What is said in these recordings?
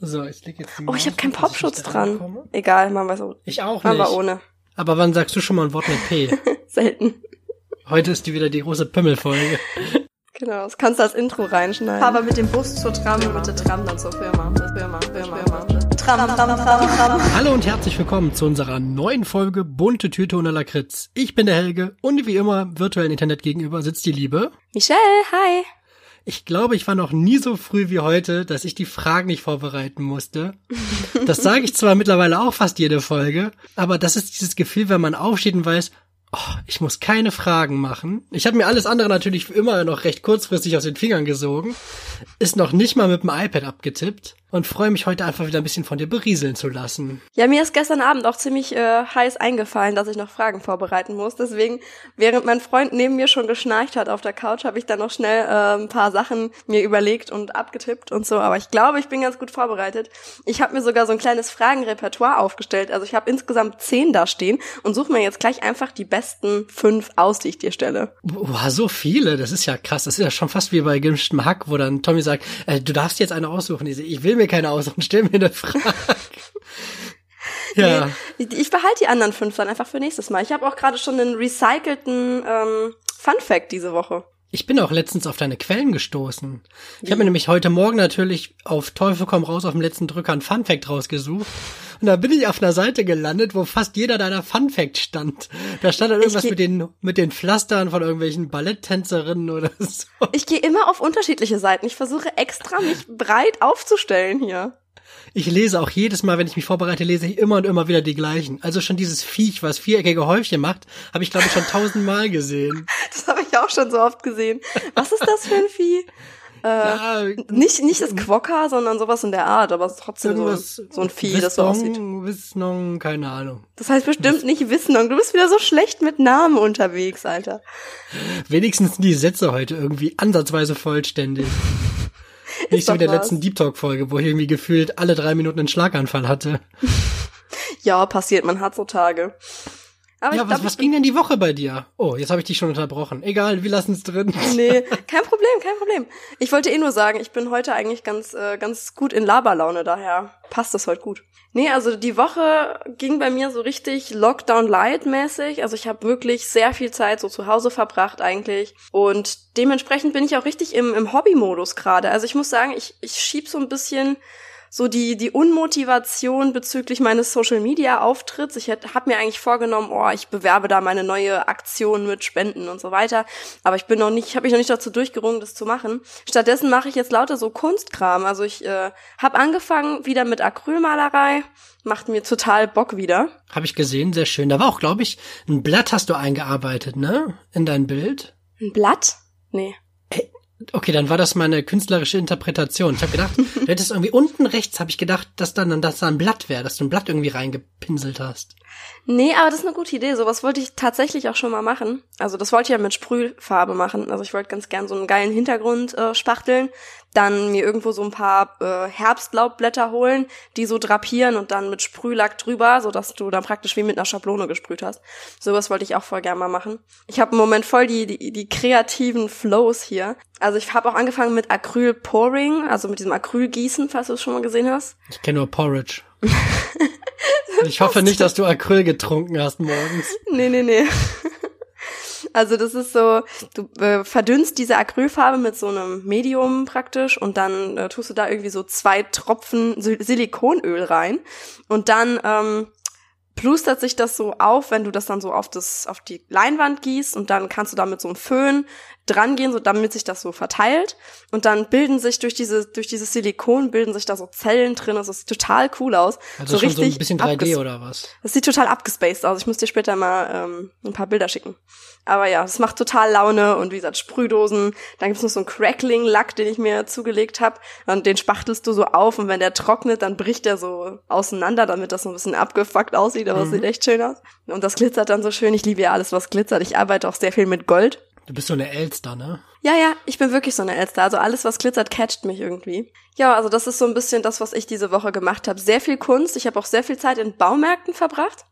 So, ich leg jetzt Oh, ich habe keinen Popschutz dran. Egal, machen wir so. Ich auch Machen nicht. wir ohne. Aber wann sagst du schon mal ein Wort mit P? Selten. Heute ist die wieder die große Pimmelfolge. Genau, das kannst du als Intro reinschneiden. Aber mit dem Bus zur Tram, mit der Tram dann zur Firma. Firma, Firma, Firma. Tram, Tram, Tram, Tram. Hallo und herzlich willkommen zu unserer neuen Folge Bunte Tüte ohne Lakritz. Ich bin der Helge und wie immer virtuell im Internet gegenüber sitzt die Liebe. Michelle, hi. Ich glaube, ich war noch nie so früh wie heute, dass ich die Fragen nicht vorbereiten musste. Das sage ich zwar mittlerweile auch fast jede Folge, aber das ist dieses Gefühl, wenn man aufsteht und weiß, oh, ich muss keine Fragen machen. Ich habe mir alles andere natürlich immer noch recht kurzfristig aus den Fingern gesogen, ist noch nicht mal mit dem iPad abgetippt und freue mich heute einfach wieder ein bisschen von dir berieseln zu lassen. Ja, mir ist gestern Abend auch ziemlich äh, heiß eingefallen, dass ich noch Fragen vorbereiten muss. Deswegen, während mein Freund neben mir schon geschnarcht hat auf der Couch, habe ich dann noch schnell äh, ein paar Sachen mir überlegt und abgetippt und so. Aber ich glaube, ich bin ganz gut vorbereitet. Ich habe mir sogar so ein kleines Fragenrepertoire aufgestellt. Also ich habe insgesamt zehn da stehen und suche mir jetzt gleich einfach die besten fünf aus, die ich dir stelle. Boah, so viele, das ist ja krass. Das ist ja schon fast wie bei gemischtem Hack, wo dann Tommy sagt, äh, du darfst jetzt eine aussuchen. Ich, will mir keine aussuchen, stell mir eine Frage. ja. Nee, ich, behalte die anderen fünf dann einfach für nächstes Mal. Ich habe auch gerade schon einen recycelten ähm, Fun Fact diese Woche. Ich bin auch letztens auf deine Quellen gestoßen. Ich habe mir nämlich heute Morgen natürlich auf Teufel komm raus auf dem letzten Drücker ein Funfact rausgesucht. Und da bin ich auf einer Seite gelandet, wo fast jeder deiner Funfact stand. Da stand dann irgendwas mit den, mit den Pflastern von irgendwelchen Balletttänzerinnen oder so. Ich gehe immer auf unterschiedliche Seiten. Ich versuche extra mich breit aufzustellen hier. Ich lese auch jedes Mal, wenn ich mich vorbereite, lese ich immer und immer wieder die gleichen. Also schon dieses Viech, was viereckige Häufchen macht, habe ich glaube ich schon tausendmal gesehen. Das habe ich auch schon so oft gesehen. Was ist das für ein Vieh? Ja, Nicht, nicht das Quokka, sondern sowas in der Art, aber es ist trotzdem so, so ein Vieh, das so aussieht. Wissnong, Wissnong, keine Ahnung. Das heißt bestimmt nicht Wissnung. Du bist wieder so schlecht mit Namen unterwegs, Alter. Wenigstens sind die Sätze heute irgendwie ansatzweise vollständig. Nicht so wie der was. letzten Deep Talk Folge, wo ich irgendwie gefühlt alle drei Minuten einen Schlaganfall hatte. Ja, passiert, man hat so Tage. Aber ja, was, glaub, was ging denn die Woche bei dir? Oh, jetzt habe ich dich schon unterbrochen. Egal, wir lassen es drin. Nee, kein Problem, kein Problem. Ich wollte eh nur sagen, ich bin heute eigentlich ganz, äh, ganz gut in Laberlaune, daher passt das heute gut. Nee, also die Woche ging bei mir so richtig Lockdown-Light-mäßig. Also ich habe wirklich sehr viel Zeit so zu Hause verbracht eigentlich. Und dementsprechend bin ich auch richtig im, im Hobby-Modus gerade. Also ich muss sagen, ich, ich schieb so ein bisschen so die, die Unmotivation bezüglich meines Social Media Auftritts. Ich habe mir eigentlich vorgenommen, oh, ich bewerbe da meine neue Aktion mit Spenden und so weiter. Aber ich bin noch nicht, habe mich noch nicht dazu durchgerungen, das zu machen. Stattdessen mache ich jetzt lauter so Kunstkram. Also ich äh, habe angefangen wieder mit Acrylmalerei. Macht mir total Bock wieder. Habe ich gesehen, sehr schön. Da war auch, glaube ich, ein Blatt hast du eingearbeitet, ne? In dein Bild. Ein Blatt? Nee. Okay, dann war das meine künstlerische Interpretation. Ich habe gedacht, du hättest irgendwie unten rechts, habe ich gedacht, dass dann dass da ein Blatt wäre, dass du ein Blatt irgendwie reingepinselt hast. Nee, aber das ist eine gute Idee. Sowas wollte ich tatsächlich auch schon mal machen. Also das wollte ich ja mit Sprühfarbe machen. Also ich wollte ganz gern so einen geilen Hintergrund äh, spachteln, dann mir irgendwo so ein paar äh, Herbstlaubblätter holen, die so drapieren und dann mit Sprühlack drüber, so dass du dann praktisch wie mit einer Schablone gesprüht hast. Sowas wollte ich auch voll gern mal machen. Ich habe im Moment voll die, die, die kreativen Flows hier. Also ich habe auch angefangen mit Acryl-Pouring, also mit diesem Acrylgießen, falls du es schon mal gesehen hast. Ich kenne nur Porridge. ich hoffe nicht, dass du Acryl getrunken hast morgens. Nee, nee, nee. Also das ist so, du äh, verdünnst diese Acrylfarbe mit so einem Medium praktisch und dann äh, tust du da irgendwie so zwei Tropfen Sil Silikonöl rein und dann ähm, plustert sich das so auf, wenn du das dann so auf das auf die Leinwand gießt und dann kannst du da mit so einem Föhn dran gehen, so damit sich das so verteilt und dann bilden sich durch diese durch dieses Silikon bilden sich da so Zellen drin, das sieht total cool aus. Also so schon so richtig ein bisschen 3D abges- oder was? das sieht total abgespaced aus. Ich muss dir später mal ähm, ein paar Bilder schicken. Aber ja, es macht total Laune und wie gesagt, Sprühdosen. Dann gibt's noch so einen Crackling-Lack, den ich mir zugelegt habe. Und den spachtelst du so auf und wenn der trocknet, dann bricht der so auseinander, damit das so ein bisschen abgefuckt aussieht, aber es sieht echt schön aus. Und das glitzert dann so schön. Ich liebe ja alles, was glitzert. Ich arbeite auch sehr viel mit Gold. Du bist so eine Elster, ne? Ja, ja, ich bin wirklich so eine Elster. Also alles, was glitzert, catcht mich irgendwie. Ja, also das ist so ein bisschen das, was ich diese Woche gemacht habe. Sehr viel Kunst. Ich habe auch sehr viel Zeit in Baumärkten verbracht,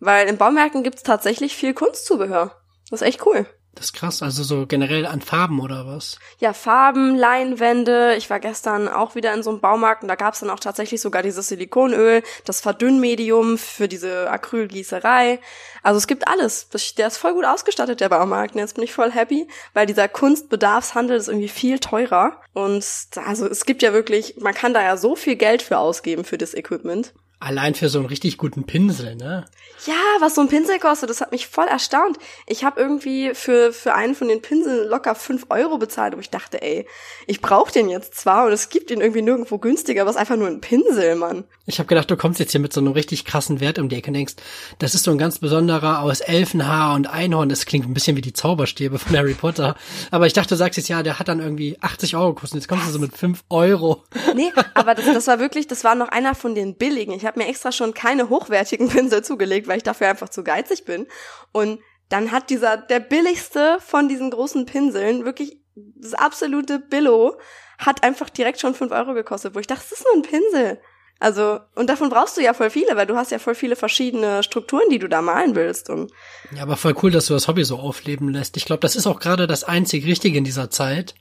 weil in Baumärkten gibt's tatsächlich viel Kunstzubehör. Das ist echt cool. Das ist krass, also so generell an Farben oder was? Ja, Farben, Leinwände. Ich war gestern auch wieder in so einem Baumarkt und da gab's dann auch tatsächlich sogar dieses Silikonöl, das Verdünnmedium für diese Acrylgießerei. Also es gibt alles. Der ist voll gut ausgestattet, der Baumarkt. Und jetzt bin ich voll happy, weil dieser Kunstbedarfshandel ist irgendwie viel teurer. Und also es gibt ja wirklich, man kann da ja so viel Geld für ausgeben für das Equipment. Allein für so einen richtig guten Pinsel, ne? Ja, was so ein Pinsel kostet, das hat mich voll erstaunt. Ich habe irgendwie für, für einen von den Pinseln locker fünf Euro bezahlt, aber ich dachte, ey, ich brauche den jetzt zwar und es gibt ihn irgendwie nirgendwo günstiger, aber es ist einfach nur ein Pinsel, Mann. Ich habe gedacht, du kommst jetzt hier mit so einem richtig krassen Wert um die Ecke und denkst, das ist so ein ganz besonderer aus Elfenhaar und Einhorn. Das klingt ein bisschen wie die Zauberstäbe von Harry Potter. Aber ich dachte, du sagst jetzt, ja, der hat dann irgendwie 80 Euro gekostet. Jetzt kommst du so mit fünf Euro. Nee, aber das, das war wirklich, das war noch einer von den billigen. Ich habe mir extra schon keine hochwertigen Pinsel zugelegt, weil ich dafür einfach zu geizig bin. Und dann hat dieser, der billigste von diesen großen Pinseln, wirklich das absolute Billo, hat einfach direkt schon fünf Euro gekostet, wo ich dachte, das ist nur ein Pinsel. Also, und davon brauchst du ja voll viele, weil du hast ja voll viele verschiedene Strukturen, die du da malen willst. Und ja, aber voll cool, dass du das Hobby so aufleben lässt. Ich glaube, das ist auch gerade das einzig Richtige in dieser Zeit.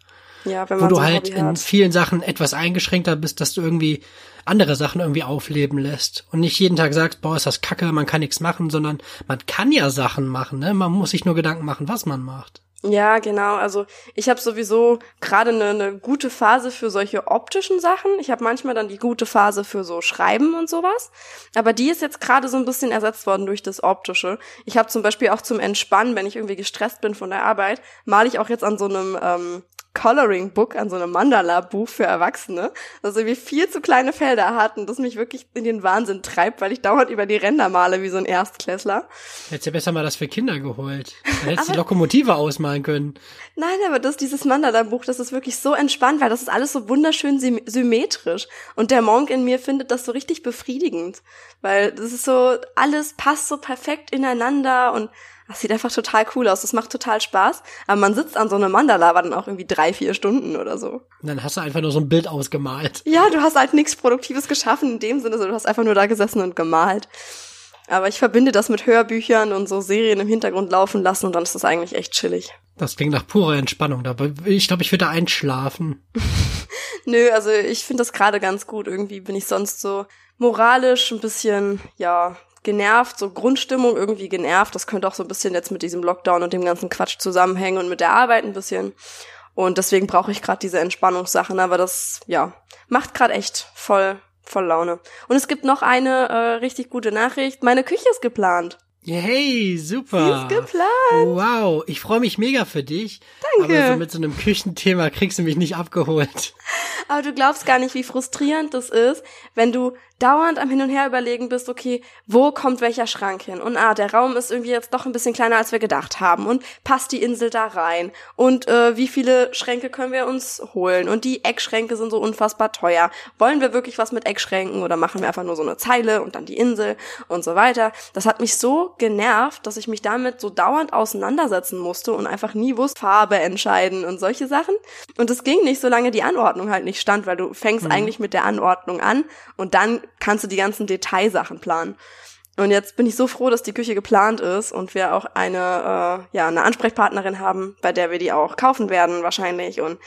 Ja, wenn wo man du so halt Hobby in hat. vielen Sachen etwas eingeschränkter bist, dass du irgendwie andere Sachen irgendwie aufleben lässt und nicht jeden Tag sagst, boah, ist das kacke, man kann nichts machen, sondern man kann ja Sachen machen, ne? Man muss sich nur Gedanken machen, was man macht. Ja, genau. Also ich habe sowieso gerade eine, eine gute Phase für solche optischen Sachen. Ich habe manchmal dann die gute Phase für so Schreiben und sowas. Aber die ist jetzt gerade so ein bisschen ersetzt worden durch das Optische. Ich habe zum Beispiel auch zum Entspannen, wenn ich irgendwie gestresst bin von der Arbeit, male ich auch jetzt an so einem ähm, Coloring Book, an so einem Mandala-Buch für Erwachsene, das irgendwie viel zu kleine Felder hat und das mich wirklich in den Wahnsinn treibt, weil ich dauernd über die Ränder male wie so ein Erstklässler. Hättest ja besser mal das für Kinder geholt. Dann hättest du die Lokomotive ausmalen können. Nein, aber das, dieses Mandala-Buch, das ist wirklich so entspannt, weil das ist alles so wunderschön sym symmetrisch. Und der Monk in mir findet das so richtig befriedigend. Weil das ist so, alles passt so perfekt ineinander und das sieht einfach total cool aus. Das macht total Spaß. Aber man sitzt an so einem Mandala aber dann auch irgendwie drei, vier Stunden oder so. Und dann hast du einfach nur so ein Bild ausgemalt. Ja, du hast halt nichts Produktives geschaffen in dem Sinne, sondern du hast einfach nur da gesessen und gemalt. Aber ich verbinde das mit Hörbüchern und so Serien im Hintergrund laufen lassen und dann ist das eigentlich echt chillig. Das klingt nach purer Entspannung. Aber ich glaube, ich würde da einschlafen. Nö, also ich finde das gerade ganz gut. Irgendwie bin ich sonst so moralisch ein bisschen, ja, genervt, so Grundstimmung irgendwie genervt. Das könnte auch so ein bisschen jetzt mit diesem Lockdown und dem ganzen Quatsch zusammenhängen und mit der Arbeit ein bisschen. Und deswegen brauche ich gerade diese Entspannungssachen, aber das, ja, macht gerade echt voll, voll Laune. Und es gibt noch eine äh, richtig gute Nachricht. Meine Küche ist geplant. Yay, super. Sie ist geplant. Wow, ich freue mich mega für dich. Danke. Aber so mit so einem Küchenthema kriegst du mich nicht abgeholt. Aber du glaubst gar nicht, wie frustrierend das ist, wenn du dauernd am Hin und Her überlegen bist, okay, wo kommt welcher Schrank hin? Und ah, der Raum ist irgendwie jetzt doch ein bisschen kleiner, als wir gedacht haben. Und passt die Insel da rein? Und äh, wie viele Schränke können wir uns holen? Und die Eckschränke sind so unfassbar teuer. Wollen wir wirklich was mit Eckschränken oder machen wir einfach nur so eine Zeile und dann die Insel und so weiter? Das hat mich so genervt, dass ich mich damit so dauernd auseinandersetzen musste und einfach nie wusste, Farbe entscheiden und solche Sachen. Und es ging nicht, solange die Anordnung halt nicht stand, weil du fängst eigentlich mit der Anordnung an und dann kannst du die ganzen Detailsachen planen. Und jetzt bin ich so froh, dass die Küche geplant ist und wir auch eine, äh, ja, eine Ansprechpartnerin haben, bei der wir die auch kaufen werden wahrscheinlich. Und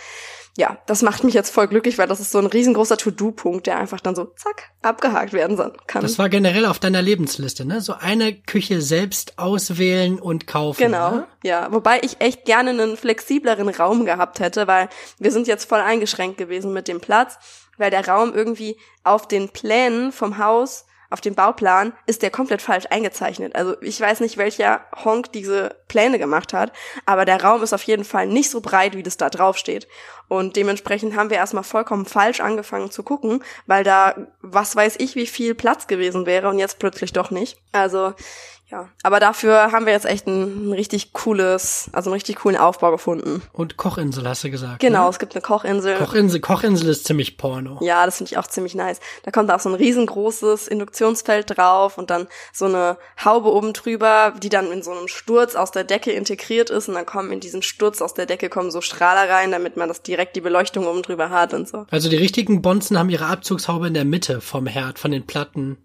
ja, das macht mich jetzt voll glücklich, weil das ist so ein riesengroßer To-Do-Punkt, der einfach dann so zack abgehakt werden kann. Das war generell auf deiner Lebensliste, ne? So eine Küche selbst auswählen und kaufen. Genau, Ne? ja. Wobei ich echt gerne einen flexibleren Raum gehabt hätte, weil wir sind jetzt voll eingeschränkt gewesen mit dem Platz, weil der Raum irgendwie auf den Plänen vom Haus, auf dem Bauplan, ist der komplett falsch eingezeichnet. Also ich weiß nicht, welcher Honk diese Pläne gemacht hat, aber der Raum ist auf jeden Fall nicht so breit, wie das da drauf steht. Und dementsprechend haben wir erstmal vollkommen falsch angefangen zu gucken, weil da, was weiß ich, wie viel Platz gewesen wäre und jetzt plötzlich doch nicht. Also ja, aber dafür haben wir jetzt echt ein, ein richtig cooles, also einen richtig coolen Aufbau gefunden. Und Kochinsel hast du gesagt. Genau, Ne? es gibt eine Kochinsel. Kochinsel, Kochinsel ist ziemlich Porno. ja, das finde ich auch ziemlich nice. Da kommt auch so ein riesengroßes Induktionsfeld drauf und dann so eine Haube oben drüber, die dann in so einem Sturz aus der Decke integriert ist und dann kommen in diesen Sturz aus der Decke kommen so Strahler rein, damit man das direkt die Beleuchtung oben drüber hat und so. Also die richtigen Bonzen haben ihre Abzugshaube in der Mitte vom Herd, von den Platten.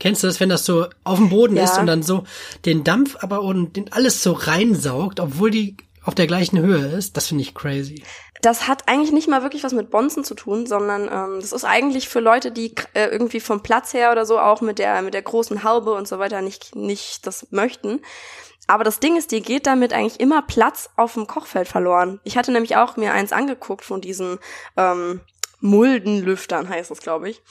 Kennst du das, wenn das so auf dem Boden Ja. ist und dann so den Dampf aber und den alles so reinsaugt, obwohl die auf der gleichen Höhe ist, das finde ich crazy. Das hat eigentlich nicht mal wirklich was mit Bonzen zu tun, sondern ähm, das ist eigentlich für Leute, die äh, irgendwie vom Platz her oder so auch mit der mit der großen Haube und so weiter nicht nicht das möchten. Aber das Ding ist, dir geht damit eigentlich immer Platz auf dem Kochfeld verloren. Ich hatte nämlich auch mir eins angeguckt von diesen ähm, Muldenlüftern, heißt es, glaube ich.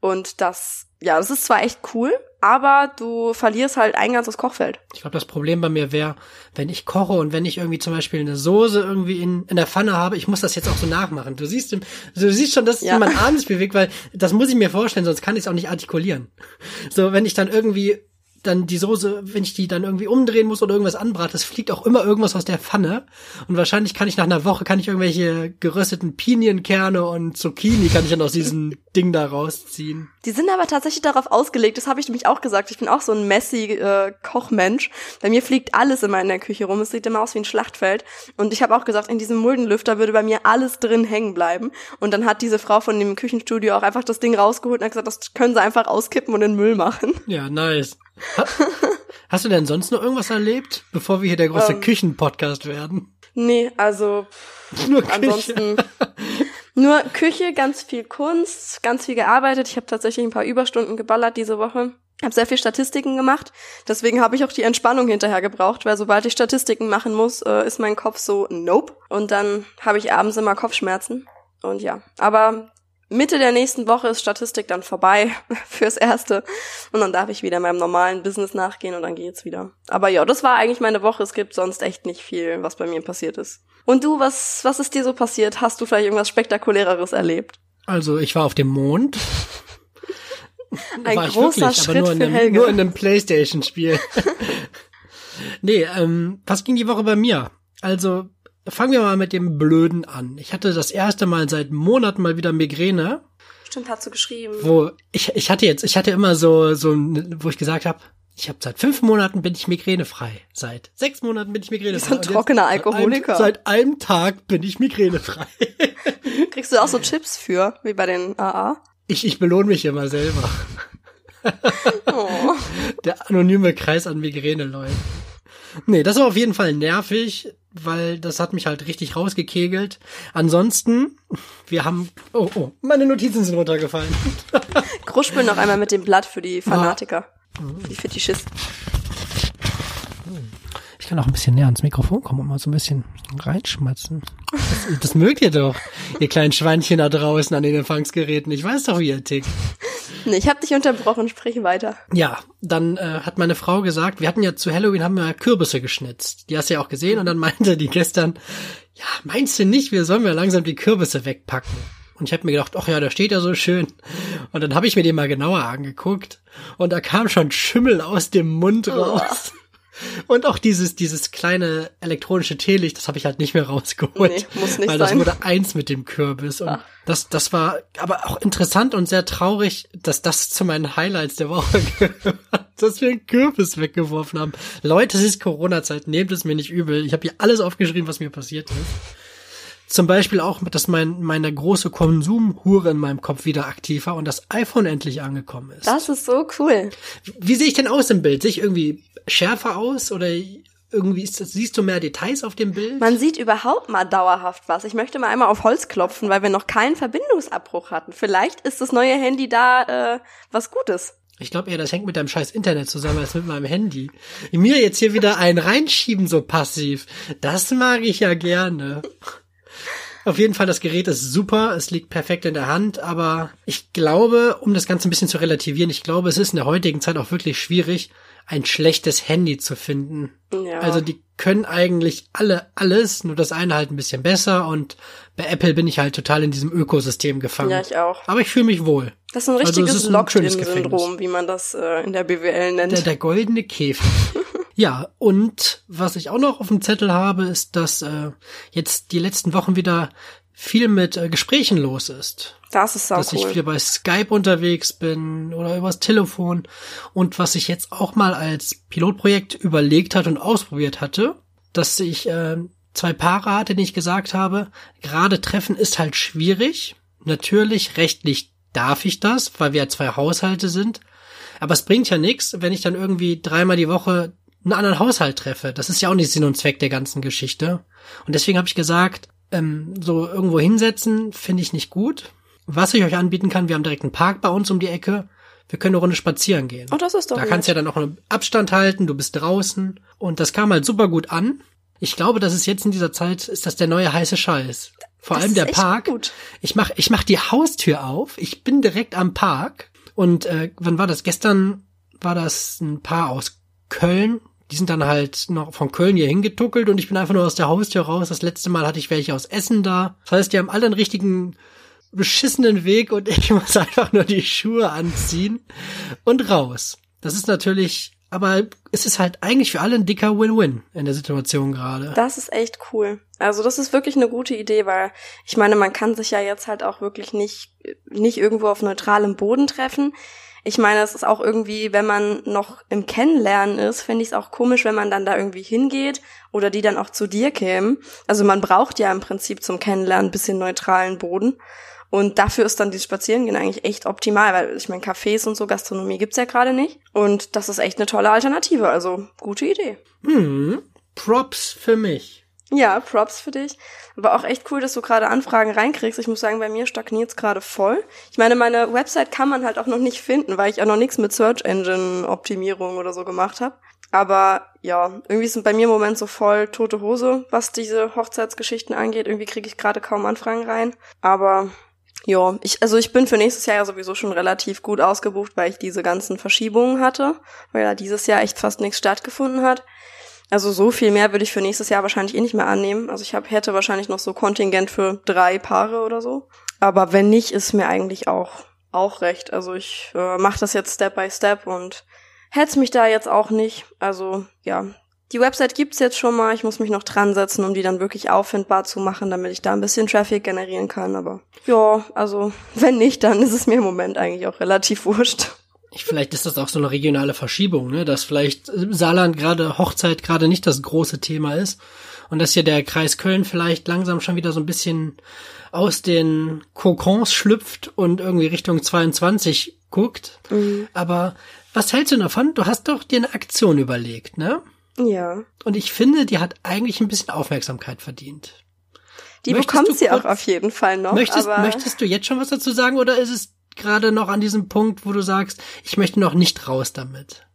Und das, ja, das ist zwar echt cool, aber du verlierst halt ein ganzes Kochfeld. Ich glaube, das Problem bei mir wäre, wenn ich koche und wenn ich irgendwie zum Beispiel eine Soße irgendwie in, in der Pfanne habe, ich muss das jetzt auch so nachmachen. Du siehst, du siehst schon, dass ja. mein Arm sich bewegt, weil das muss ich mir vorstellen, sonst kann ich es auch nicht artikulieren. So, wenn ich dann irgendwie dann die Soße, wenn ich die dann irgendwie umdrehen muss oder irgendwas anbrate, es fliegt auch immer irgendwas aus der Pfanne. Und wahrscheinlich kann ich nach einer Woche, kann ich irgendwelche gerösteten Pinienkerne und Zucchini kann ich dann aus diesem Ding da rausziehen. Die sind aber tatsächlich darauf ausgelegt, das habe ich nämlich auch gesagt. Ich bin auch so ein messy äh, Kochmensch. Bei mir fliegt alles immer in der Küche rum. Es sieht immer aus wie ein Schlachtfeld. Und ich habe auch gesagt, in diesem Muldenlüfter würde bei mir alles drin hängen bleiben. Und dann hat diese Frau von dem Küchenstudio auch einfach das Ding rausgeholt und hat gesagt, das können sie einfach auskippen und in den Müll machen. Ja, nice. Hast du denn sonst noch irgendwas erlebt, bevor wir hier der große ähm, Küchenpodcast werden? Nee, also nur ansonsten nur Küche, ganz viel Kunst, ganz viel gearbeitet. Ich habe tatsächlich ein paar Überstunden geballert diese Woche. Habe sehr viel Statistiken gemacht. Deswegen habe ich auch die Entspannung hinterher gebraucht, weil sobald ich Statistiken machen muss, äh, ist mein Kopf so nope. Und dann habe ich abends immer Kopfschmerzen. Und ja, aber Mitte der nächsten Woche ist Statistik dann vorbei fürs Erste. Und dann darf ich wieder meinem normalen Business nachgehen und dann geht's wieder. Aber ja, das war eigentlich meine Woche. Es gibt sonst echt nicht viel, was bei mir passiert ist. Und du, was, was ist dir so passiert? Hast du vielleicht irgendwas Spektakuläreres erlebt? Also, ich war auf dem Mond. Ein war großer wirklich, Schritt aber nur in, einem, nur in einem Playstation-Spiel. nee, ähm, was ging die Woche bei mir? Also, fangen wir mal mit dem Blöden an. Ich hatte das erste Mal seit Monaten mal wieder Migräne. Stimmt, hast du geschrieben. Wo ich ich hatte jetzt ich hatte immer so so wo ich gesagt habe, ich habe seit fünf Monaten bin ich migränefrei. Seit sechs Monaten bin ich migränefrei. So ein trockener Alkoholiker. Seit einem, seit einem Tag bin ich migränefrei. Kriegst du auch so Chips für, wie bei den AA? Ich, ich belohne mich immer selber. Oh. Der anonyme Kreis an Migräne-Leuten. Nee, das war auf jeden Fall nervig, weil das hat mich halt richtig rausgekegelt. Ansonsten, wir haben, oh, oh, meine Notizen sind runtergefallen. Kruspel noch einmal mit dem Blatt für die Fanatiker, ah. die Fetischisten. Ich kann auch ein bisschen näher ans Mikrofon kommen und mal so ein bisschen reinschmatzen. Das, das mögt ihr doch, ihr kleinen Schweinchen da draußen an den Empfangsgeräten. Ich weiß doch, wie ihr tickt. Nee, ich habe dich unterbrochen, sprich weiter. Ja, dann äh, hat meine Frau gesagt, wir hatten ja zu Halloween haben wir Kürbisse geschnitzt. Die hast du ja auch gesehen und dann meinte die gestern, ja, meinst du nicht, wir sollen ja langsam die Kürbisse wegpacken? Und ich habe mir gedacht, ach ja, der steht ja so schön. Und dann habe ich mir den mal genauer angeguckt und da kam schon Schimmel aus dem Mund raus. Und auch dieses, dieses kleine elektronische Teelicht, das habe ich halt nicht mehr rausgeholt. Nee, muss nicht weil das wurde eins mit dem Kürbis. Und Ach. das, das war aber auch interessant und sehr traurig, dass das zu meinen Highlights der Woche gehört, dass wir einen Kürbis weggeworfen haben. Leute, es ist Corona-Zeit, nehmt es mir nicht übel. Ich habe hier alles aufgeschrieben, was mir passiert ist. Zum Beispiel auch, dass mein, meine große Konsumhure in meinem Kopf wieder aktiv war und das iPhone endlich angekommen ist. Das ist so cool. Wie, wie sehe ich denn aus im Bild? Sehe ich irgendwie schärfer aus oder irgendwie ist das, siehst du mehr Details auf dem Bild? Man sieht überhaupt mal dauerhaft was. Ich möchte mal einmal auf Holz klopfen, weil wir noch keinen Verbindungsabbruch hatten. Vielleicht ist das neue Handy da äh, was Gutes. Ich glaube eher, das hängt mit deinem scheiß Internet zusammen als mit meinem Handy. Mir jetzt hier wieder einen reinschieben so passiv. Das mag ich ja gerne. Auf jeden Fall, das Gerät ist super, es liegt perfekt in der Hand, aber ich glaube, um das Ganze ein bisschen zu relativieren, ich glaube, es ist in der heutigen Zeit auch wirklich schwierig, ein schlechtes Handy zu finden. Ja. Also die können eigentlich alle alles, nur das eine halt ein bisschen besser und bei Apple bin ich halt total in diesem Ökosystem gefangen. Ja, ich auch. Aber ich fühle mich wohl. Das ist ein also richtiges also Locked-in-Syndrom, wie man das äh, in der BWL nennt. Der, der goldene Käfig. Ja, und was ich auch noch auf dem Zettel habe, ist, dass äh, jetzt die letzten Wochen wieder viel mit äh, Gesprächen los ist. Das ist auch Dass cool. ich wieder bei Skype unterwegs bin oder übers Telefon. Und was ich jetzt auch mal als Pilotprojekt überlegt hat und ausprobiert hatte, dass ich äh, zwei Paare hatte, die ich gesagt habe, gerade treffen ist halt schwierig. Natürlich, rechtlich darf ich das, weil wir ja zwei Haushalte sind. Aber es bringt ja nichts, wenn ich dann irgendwie dreimal die Woche einen anderen Haushalt treffe. Das ist ja auch nicht Sinn und Zweck der ganzen Geschichte. Und deswegen habe ich gesagt, ähm, so irgendwo hinsetzen finde ich nicht gut. Was ich euch anbieten kann, wir haben direkt einen Park bei uns um die Ecke. Wir können eine Runde spazieren gehen. Oh, das ist doch Da kannst du ja dann auch einen Abstand halten, du bist draußen. Und das kam halt super gut an. Ich glaube, dass es jetzt in dieser Zeit ist das der neue heiße Scheiß. Vor Das allem ist der echt Park. gut. Ich mach, ich mach die Haustür auf. Ich bin direkt am Park. Und äh, wann war das? Gestern war das ein Paar aus Köln. Die sind dann halt noch von Köln hier hingetuckelt und ich bin einfach nur aus der Haustür raus. Das letzte Mal hatte ich welche aus Essen da. Das heißt, die haben alle einen richtigen beschissenen Weg und ich muss einfach nur die Schuhe anziehen und raus. Das ist natürlich, aber es ist halt eigentlich für alle ein dicker Win-Win in der Situation gerade. Das ist echt cool. Also das ist wirklich eine gute Idee, weil ich meine, man kann sich ja jetzt halt auch wirklich nicht, nicht irgendwo auf neutralem Boden treffen. Ich meine, es ist auch irgendwie, wenn man noch im Kennenlernen ist, finde ich es auch komisch, wenn man dann da irgendwie hingeht oder die dann auch zu dir kämen. Also man braucht ja im Prinzip zum Kennenlernen ein bisschen neutralen Boden. Und dafür ist dann dieses Spazierengehen eigentlich echt optimal, weil ich meine, Cafés und so, Gastronomie gibt's ja gerade nicht. Und das ist echt eine tolle Alternative. Also gute Idee. Hm, Props für mich. Ja, Props für dich. Aber auch echt cool, dass du gerade Anfragen reinkriegst. Ich muss sagen, bei mir stagniert's gerade voll. Ich meine, meine Website kann man halt auch noch nicht finden, weil ich auch noch nichts mit Search Engine Optimierung oder so gemacht habe. Aber ja, irgendwie sind bei mir im Moment so voll tote Hose, was diese Hochzeitsgeschichten angeht. Irgendwie kriege ich gerade kaum Anfragen rein. Aber ja, ich, also ich bin für nächstes Jahr ja sowieso schon relativ gut ausgebucht, weil ich diese ganzen Verschiebungen hatte, weil ja dieses Jahr echt fast nichts stattgefunden hat. Also so viel mehr würde ich für nächstes Jahr wahrscheinlich eh nicht mehr annehmen. Also ich hab, hätte wahrscheinlich noch so Kontingent für drei Paare oder so. Aber wenn nicht, ist mir eigentlich auch auch recht. Also ich äh, mache das jetzt Step by Step und hetz mich da jetzt auch nicht. Also ja, die Website gibt's jetzt schon mal. Ich muss mich noch dran setzen, um die dann wirklich auffindbar zu machen, damit ich da ein bisschen Traffic generieren kann. Aber ja, also wenn nicht, dann ist es mir im Moment eigentlich auch relativ wurscht. Ich, vielleicht ist das auch so eine regionale Verschiebung, ne? dass vielleicht Saarland gerade Hochzeit gerade nicht das große Thema ist und dass hier der Kreis Köln vielleicht langsam schon wieder so ein bisschen aus den Kokons schlüpft und irgendwie Richtung 22 guckt. Mhm. Aber was hältst du davon? Du hast doch dir eine Aktion überlegt, ne? Ja. Und ich finde, die hat eigentlich ein bisschen Aufmerksamkeit verdient. Die Möchtest bekommt du sie auch kurz- auf jeden Fall noch. möchtest, möchtest du jetzt schon was dazu sagen oder ist es gerade noch an diesem Punkt, wo du sagst, ich möchte noch nicht raus damit?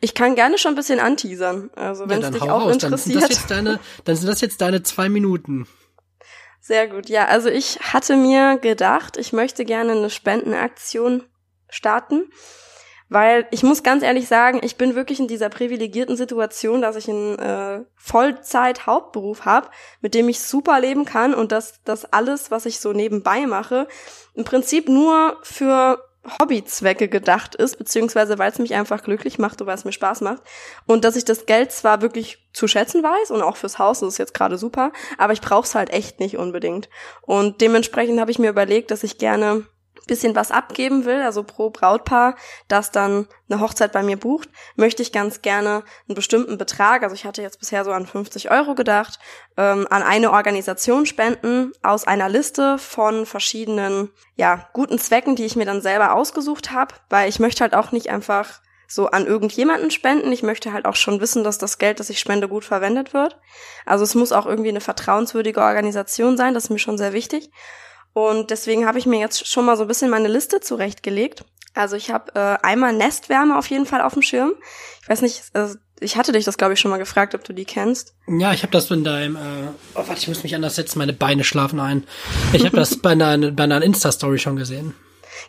ich kann gerne schon ein bisschen anteasern. Also wenn ja, es dich auch raus. Dann sind, interessiert. das jetzt deine, dann sind das jetzt deine zwei Minuten. Sehr gut. Ja, also ich hatte mir gedacht, ich möchte gerne eine Spendenaktion starten, weil ich muss ganz ehrlich sagen, ich bin wirklich in dieser privilegierten Situation, dass ich einen äh, Vollzeit Hauptberuf habe, mit dem ich super leben kann und dass das alles, was ich so nebenbei mache, im Prinzip nur für Hobbyzwecke gedacht ist, beziehungsweise weil es mich einfach glücklich macht und weil es mir Spaß macht. Und dass ich das Geld zwar wirklich zu schätzen weiß und auch fürs Haus, das ist jetzt gerade super, aber ich brauche es halt echt nicht unbedingt. Und dementsprechend habe ich mir überlegt, dass ich gerne bisschen was abgeben will, also pro Brautpaar, das dann eine Hochzeit bei mir bucht, möchte ich ganz gerne einen bestimmten Betrag, also ich hatte jetzt bisher so an 50 Euro gedacht, ähm, an eine Organisation spenden aus einer Liste von verschiedenen, ja, guten Zwecken, die ich mir dann selber ausgesucht habe, weil ich möchte halt auch nicht einfach so an irgendjemanden spenden. Ich möchte halt auch schon wissen, dass das Geld, das ich spende, gut verwendet wird. Also es muss auch irgendwie eine vertrauenswürdige Organisation sein, das ist mir schon sehr wichtig. Und deswegen habe ich mir jetzt schon mal so ein bisschen meine Liste zurechtgelegt. Also ich habe äh, einmal Nestwärme auf jeden Fall auf dem Schirm. Ich weiß nicht, äh, ich hatte dich das glaube ich schon mal gefragt, ob du die kennst. Ja, ich habe das in deinem, äh, oh warte, ich muss mich anders setzen, meine Beine schlafen ein. Ich habe das bei einer, bei einer Insta-Story schon gesehen.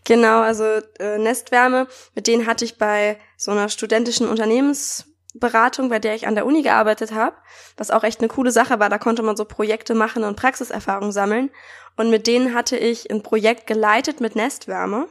Genau, also äh, Nestwärme, mit denen hatte ich bei so einer studentischen Unternehmensberatung, bei der ich an der Uni gearbeitet habe, was auch echt eine coole Sache war. Da konnte man so Projekte machen und Praxiserfahrung sammeln. Und mit denen hatte ich ein Projekt geleitet mit Nestwärme,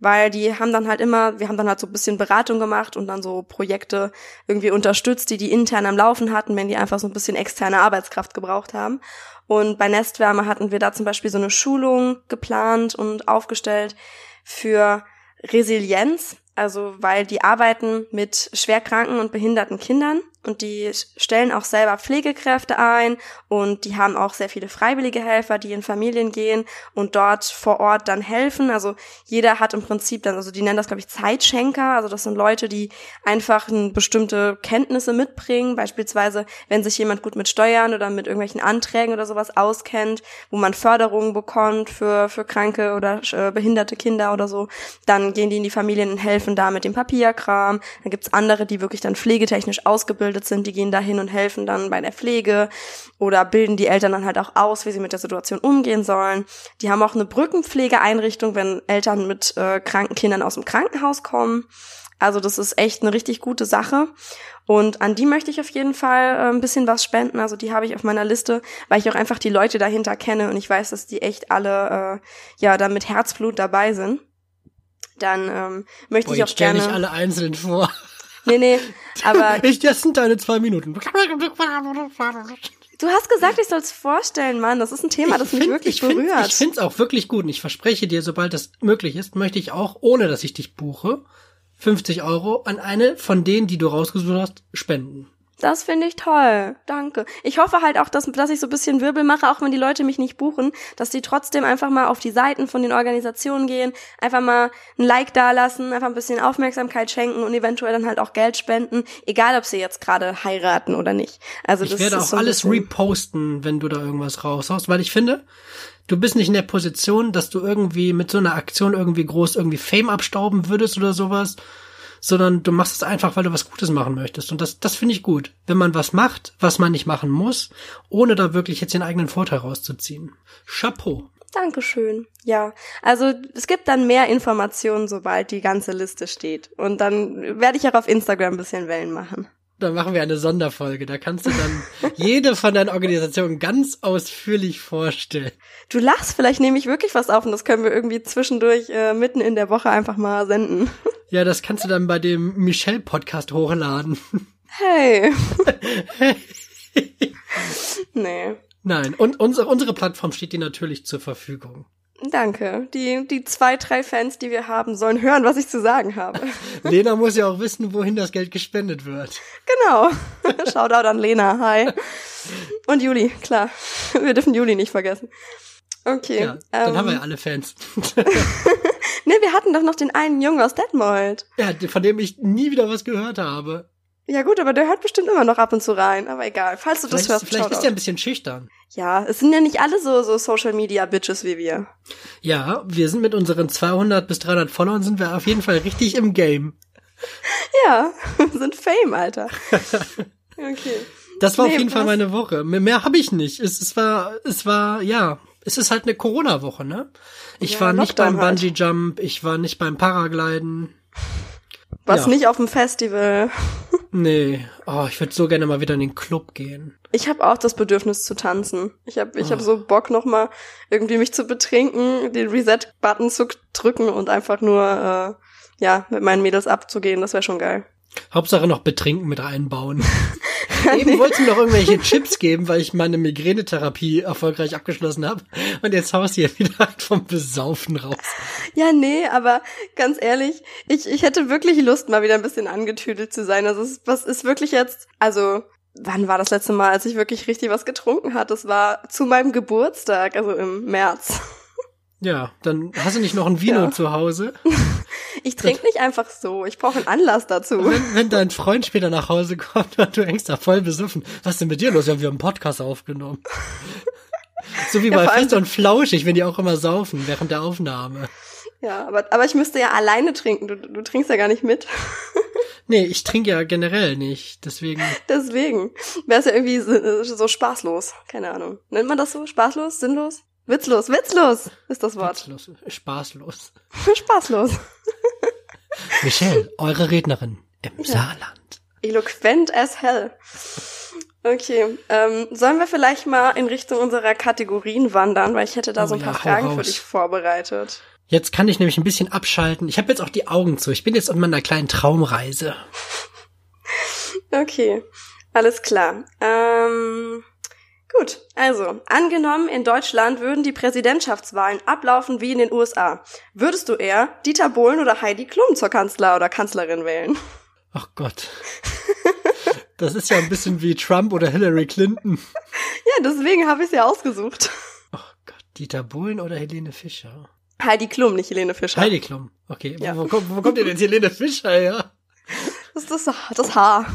weil die haben dann halt immer, wir haben dann halt so ein bisschen Beratung gemacht und dann so Projekte irgendwie unterstützt, die die intern am Laufen hatten, wenn die einfach so ein bisschen externe Arbeitskraft gebraucht haben. Und bei Nestwärme hatten wir da zum Beispiel so eine Schulung geplant und aufgestellt für Resilienz, also weil die arbeiten mit schwerkranken und behinderten Kindern und die stellen auch selber Pflegekräfte ein und die haben auch sehr viele freiwillige Helfer, die in Familien gehen und dort vor Ort dann helfen. Also jeder hat im Prinzip dann, also die nennen das glaube ich Zeitschenker, also das sind Leute, die einfach bestimmte Kenntnisse mitbringen, beispielsweise wenn sich jemand gut mit Steuern oder mit irgendwelchen Anträgen oder sowas auskennt, wo man Förderungen bekommt für für kranke oder äh, behinderte Kinder oder so, dann gehen die in die Familien und helfen da mit dem Papierkram. Dann gibt's andere, die wirklich dann pflegetechnisch ausgebildet sind, die gehen da hin und helfen dann bei der Pflege oder bilden die Eltern dann halt auch aus, wie sie mit der Situation umgehen sollen. Die haben auch eine Brückenpflegeeinrichtung, wenn Eltern mit äh, kranken Kindern aus dem Krankenhaus kommen. Also das ist echt eine richtig gute Sache. Und an die möchte ich auf jeden Fall äh, ein bisschen was spenden. Also die habe ich auf meiner Liste, weil ich auch einfach die Leute dahinter kenne und ich weiß, dass die echt alle äh, ja da mit Herzblut dabei sind dann ähm, möchte Boah, ich auch jetzt gerne. nicht alle einzeln vor. Nee, nee, aber. ich, das sind deine zwei Minuten. Du hast gesagt, ich soll es vorstellen, Mann. Das ist ein Thema, das ich mich wirklich ich berührt. Find, ich finde es auch wirklich gut und ich verspreche dir, sobald das möglich ist, möchte ich auch, ohne dass ich dich buche, 50 Euro an eine von denen, die du rausgesucht hast, spenden. Das finde ich toll. Danke. Ich hoffe halt auch, dass, dass ich so ein bisschen Wirbel mache, auch wenn die Leute mich nicht buchen, dass die trotzdem einfach mal auf die Seiten von den Organisationen gehen, einfach mal ein Like dalassen, einfach ein bisschen Aufmerksamkeit schenken und eventuell dann halt auch Geld spenden, egal ob sie jetzt gerade heiraten oder nicht. Also ich das werde auch so alles reposten, wenn du da irgendwas raushaust, weil ich finde, du bist nicht in der Position, dass du irgendwie mit so einer Aktion irgendwie groß irgendwie Fame abstauben würdest oder sowas sondern du machst es einfach, weil du was Gutes machen möchtest. Und das, das finde ich gut. Wenn man was macht, was man nicht machen muss, ohne da wirklich jetzt den eigenen Vorteil rauszuziehen. Chapeau. Dankeschön. Ja, also es gibt dann mehr Informationen, sobald die ganze Liste steht. Und dann werde ich auch auf Instagram ein bisschen Wellen machen. Dann machen wir eine Sonderfolge. Da kannst du dann jede von deinen Organisationen ganz ausführlich vorstellen. Du lachst, vielleicht nehme ich wirklich was auf und das können wir irgendwie zwischendurch äh, mitten in der Woche einfach mal senden. Ja, das kannst du dann bei dem Michelle-Podcast hochladen. Hey. nee. Nein, und unsere, unsere Plattform steht dir natürlich zur Verfügung. Danke. Die, die zwei, drei Fans, die wir haben, sollen hören, was ich zu sagen habe. Lena muss ja auch wissen, wohin das Geld gespendet wird. Genau. Shoutout an Lena. Hi. Und Juli, klar. Wir dürfen Juli nicht vergessen. Okay. Ja, dann ähm, haben wir ja alle Fans. ne, wir hatten doch noch den einen Jungen aus Detmold. Ja, von dem ich nie wieder was gehört habe. Ja gut, aber der hört bestimmt immer noch ab und zu rein. Aber egal, falls du vielleicht, das hörst. Vielleicht ist er ein bisschen schüchtern. Ja, es sind ja nicht alle so, so Social Media Bitches wie wir. Ja, wir sind mit unseren 200 bis 300 Followern sind wir auf jeden Fall richtig im Game. Ja, sind Fame, Alter. Okay. Das war nee, auf jeden? Fall meine Woche. Mehr, mehr habe ich nicht. Es, es war, es war, ja, es ist halt eine Corona-Woche, ne? Ich ja, war nicht beim halt. Bungee Jump, ich war nicht beim Paragliden. Was ja. nicht auf dem Festival. Nee, oh, ich würde so gerne mal wieder in den Club gehen. Ich habe auch das Bedürfnis zu tanzen. Ich habe ich oh. hab so Bock noch mal irgendwie mich zu betrinken, den Reset-Button zu drücken und einfach nur äh, ja mit meinen Mädels abzugehen. Das wäre schon geil. Hauptsache noch betrinken mit reinbauen. Eben wollte mir noch irgendwelche Chips geben, weil ich meine Migränetherapie erfolgreich abgeschlossen habe. Und jetzt haust du hier wieder vom Besaufen raus. Ja, nee, aber ganz ehrlich, ich, ich hätte wirklich Lust, mal wieder ein bisschen angetüdelt zu sein. Also, was ist wirklich jetzt, also, wann war das letzte Mal, als ich wirklich richtig was getrunken hatte? Das war zu meinem Geburtstag, also im März. Ja, dann hast du nicht noch ein Vino ja. zu Hause? Ich trinke nicht einfach so. Ich brauche einen Anlass dazu. Wenn, wenn dein Freund später nach Hause kommt und du da voll besoffen, was ist denn mit dir los? Ja, wir haben einen Podcast aufgenommen. so wie ja, bei Fest und Flauschig, wenn die auch immer saufen während der Aufnahme. Ja, aber, aber ich müsste ja alleine trinken. Du, du trinkst ja gar nicht mit. nee, ich trinke ja generell nicht. Deswegen. Deswegen. Wäre es ja irgendwie so, so spaßlos. Keine Ahnung. Nennt man das so? Spaßlos? Sinnlos? Witzlos, witzlos ist das Wort. Witzlos, spaßlos. spaßlos. Michelle, eure Rednerin im ja. Saarland. Eloquent as hell. Okay, ähm, sollen wir vielleicht mal in Richtung unserer Kategorien wandern, weil ich hätte da oh, so ein paar ja, Fragen für dich vorbereitet. Jetzt kann ich nämlich ein bisschen abschalten. Ich habe jetzt auch die Augen zu. Ich bin jetzt auf meiner kleinen Traumreise. okay, alles klar. Ähm, Gut, also angenommen, in Deutschland würden die Präsidentschaftswahlen ablaufen wie in den USA. Würdest du eher Dieter Bohlen oder Heidi Klum zur Kanzler oder Kanzlerin wählen? Ach Gott. Das ist ja ein bisschen wie Trump oder Hillary Clinton. Ja, deswegen habe ich sie ausgesucht. Oh Gott, Dieter Bohlen oder Helene Fischer? Heidi Klum, nicht Helene Fischer. Heidi Klum. Okay, Ja. wo, wo, kommt, wo kommt denn jetzt Helene Fischer her? Das ist das, das Haar.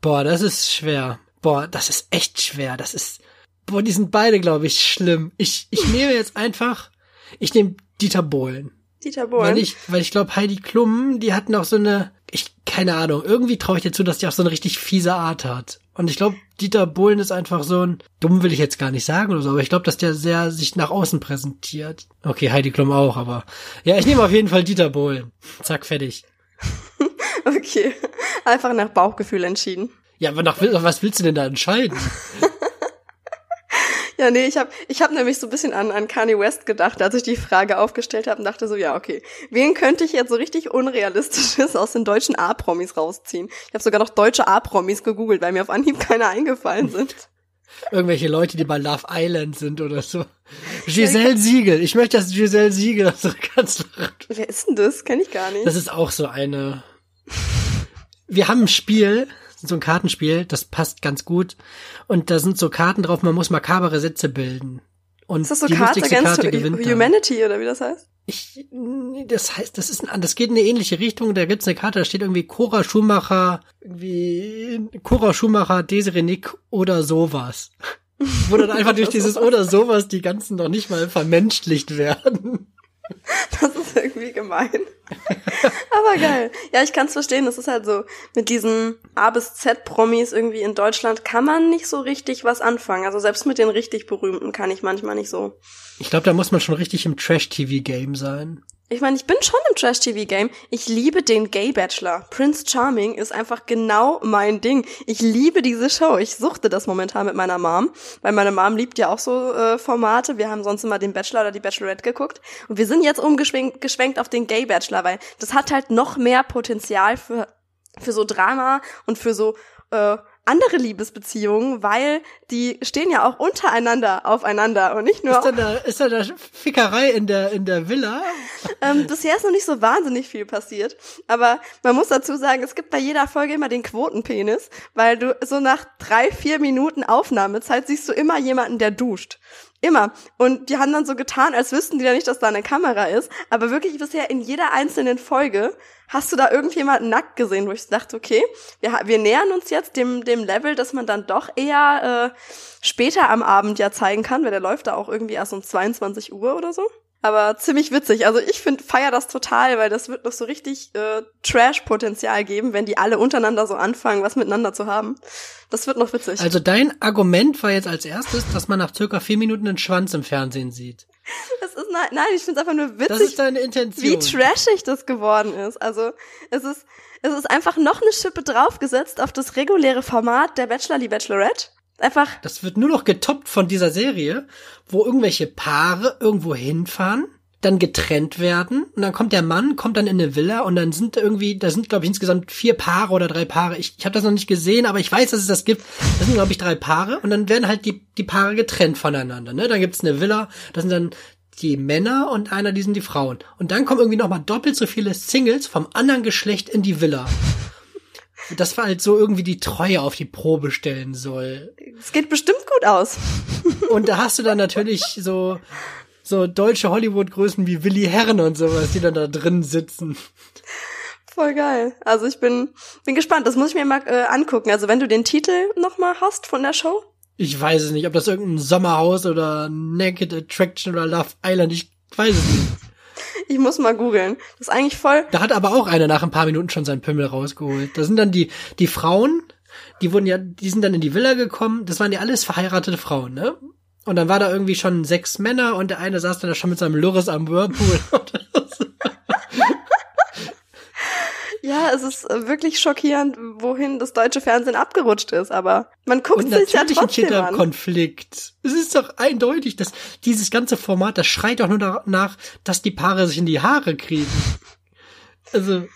Boah, das ist schwer. Boah, das ist echt schwer. Das ist, boah, die sind beide, glaube ich, schlimm. Ich, ich nehme jetzt einfach, ich nehme Dieter Bohlen. Dieter Weil Bohlen. ich, weil ich glaube, Heidi Klum, die hat noch so eine, ich, keine Ahnung, irgendwie traue ich dir zu, dass die auch so eine richtig fiese Art hat. Und ich glaube, Dieter Bohlen ist einfach so ein, dumm will ich jetzt gar nicht sagen oder so, aber ich glaube, dass der sehr sich nach außen präsentiert. Okay, Heidi Klum auch, aber, ja, ich nehme auf jeden Fall Dieter Bohlen. Zack, fertig. Okay. Einfach nach Bauchgefühl entschieden. Ja, aber nach, was willst du denn da entscheiden? Ja, nee, ich habe ich hab nämlich so ein bisschen an, an Kanye West gedacht, als ich die Frage aufgestellt habe und dachte so, ja, okay, wen könnte ich jetzt so richtig Unrealistisches aus den deutschen A-Promis rausziehen? Ich habe sogar noch deutsche A-Promis gegoogelt, weil mir auf Anhieb keine eingefallen sind. Irgendwelche Leute, die bei Love Island sind oder so. Giselle Siegel. Ich möchte, dass Giselle Siegel unsere Kanzlerin Wer ist denn das? Kenn ich gar nicht. Das ist auch so eine. Wir haben ein Spiel, so ein Kartenspiel, das passt ganz gut. Und da sind so Karten drauf, man muss makabere Sätze bilden. Und ist das so die Cards lustigste Karte Hu- gewinnt dann. Humanity oder wie das heißt? Ich, das heißt, das ist ein, das geht in eine ähnliche Richtung. Da gibt's eine Karte, da steht irgendwie Cora Schumacher, irgendwie Cora Schumacher, Desiree Nick oder sowas. Wo dann einfach durch dieses oder sowas die ganzen noch nicht mal vermenschlicht werden. Das ist irgendwie gemein. Aber geil. Ja, ich kann es verstehen. Das ist halt so, mit diesen A bis Z Promis irgendwie in Deutschland kann man nicht so richtig was anfangen. Also selbst mit den richtig berühmten kann ich manchmal nicht so. Ich glaube, da muss man schon richtig im Trash-TV-Game sein. Ich meine, ich bin schon im Trash-TV-Game. Ich liebe den Gay Bachelor. Prince Charming ist einfach genau mein Ding. Ich liebe diese Show. Ich suchte das momentan mit meiner Mom, weil meine Mom liebt ja auch so äh, Formate. Wir haben sonst immer den Bachelor oder die Bachelorette geguckt. Und wir sind jetzt umgeschwenkt geschwenkt auf den Gay Bachelor, weil das hat halt noch mehr Potenzial für, für so Drama und für so äh, andere Liebesbeziehungen, weil die stehen ja auch untereinander aufeinander und nicht nur Ist da, da, ist da, da Fickerei in der, in der Villa? Ähm, bisher ist noch nicht so wahnsinnig viel passiert, aber man muss dazu sagen, es gibt bei jeder Folge immer den Quotenpenis, weil du so nach drei, vier Minuten Aufnahmezeit siehst du immer jemanden, der duscht. Immer. Und die haben dann so getan, als wüssten die ja nicht, dass da eine Kamera ist. Aber wirklich bisher in jeder einzelnen Folge hast du da irgendjemanden nackt gesehen, wo ich dachte, okay, wir, wir nähern uns jetzt dem, dem Level, dass man dann doch eher äh, später am Abend ja zeigen kann, weil der läuft da auch irgendwie erst um 22 Uhr oder so. Aber ziemlich witzig. Also ich finde, feier das total, weil das wird noch so richtig äh, Trash-Potenzial geben, wenn die alle untereinander so anfangen, was miteinander zu haben. Das wird noch witzig. Also dein Argument war jetzt als erstes, dass man nach circa vier Minuten einen Schwanz im Fernsehen sieht. Es ist nein, nein ich finde es einfach nur Das witzig, ist deine wie Intention. trashig das geworden ist. Also es ist es ist einfach noch eine Schippe draufgesetzt auf das reguläre Format der Bachelor, die Bachelorette. Einfach Das wird nur noch getoppt von dieser Serie, wo irgendwelche Paare irgendwo hinfahren, dann getrennt werden und dann kommt der Mann, kommt dann in eine Villa und dann sind irgendwie, da sind glaube ich insgesamt vier Paare oder drei Paare. Ich, ich habe das noch nicht gesehen, aber ich weiß, dass es das gibt. Das sind glaube ich drei Paare und dann werden halt die die Paare getrennt voneinander. Ne? Dann gibt's eine Villa, das sind dann die Männer und einer, die sind die Frauen. Und dann kommen irgendwie noch mal doppelt so viele Singles vom anderen Geschlecht in die Villa. Das war halt so irgendwie die Treue auf die Probe stellen soll. es geht bestimmt gut aus. Und da hast du dann natürlich so, so deutsche Hollywood-Größen wie Willi Herren und sowas, die dann da drin sitzen. Voll geil. Also ich bin bin gespannt. Das muss ich mir mal äh, angucken. Also wenn du den Titel noch mal hast von der Show, Ich weiß es nicht, ob das irgendein Sommerhaus oder Naked Attraction oder Love Island, ich weiß es nicht. Ich muss mal googeln. Das ist eigentlich voll. Da hat aber auch einer nach ein paar Minuten schon seinen Pimmel rausgeholt. Da sind dann die, die Frauen, die wurden ja, die sind dann in die Villa gekommen, das waren ja alles verheiratete Frauen, ne? Und dann war da irgendwie schon sechs Männer und der eine saß dann da schon mit seinem Lurris am Whirlpool. Ja, es ist äh, wirklich schockierend, wohin das deutsche Fernsehen abgerutscht ist. Aber man guckt Und sich ja trotzdem da an. Konflikt. Es ist doch eindeutig, dass dieses ganze Format, das schreit doch nur danach, dass die Paare sich in die Haare kriegen. Also,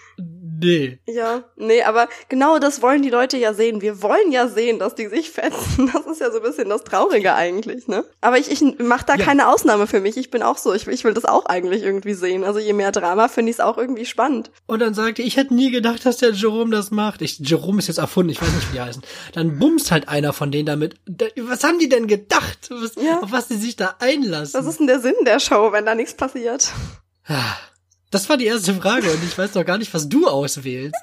nee. Ja, nee, aber genau das wollen die Leute ja sehen. Wir wollen ja sehen, dass die sich fetzen. Das ist ja so ein bisschen das Traurige eigentlich, ne? Aber ich, ich mach da Ja. keine Ausnahme für mich. Ich bin auch so. Ich, ich will das auch eigentlich irgendwie sehen. Also je mehr Drama, finde ich es auch irgendwie spannend. Und dann sagte, ich hätte nie gedacht, dass der Jerome das macht. Ich, Jerome ist jetzt erfunden, ich weiß nicht, wie die heißen. Dann bumst halt einer von denen damit. Da, was haben die denn gedacht? Was, Ja. Auf was die sich da einlassen? Was ist denn der Sinn der Show, wenn da nichts passiert? Das war die erste Frage und ich weiß noch gar nicht, was du auswählst.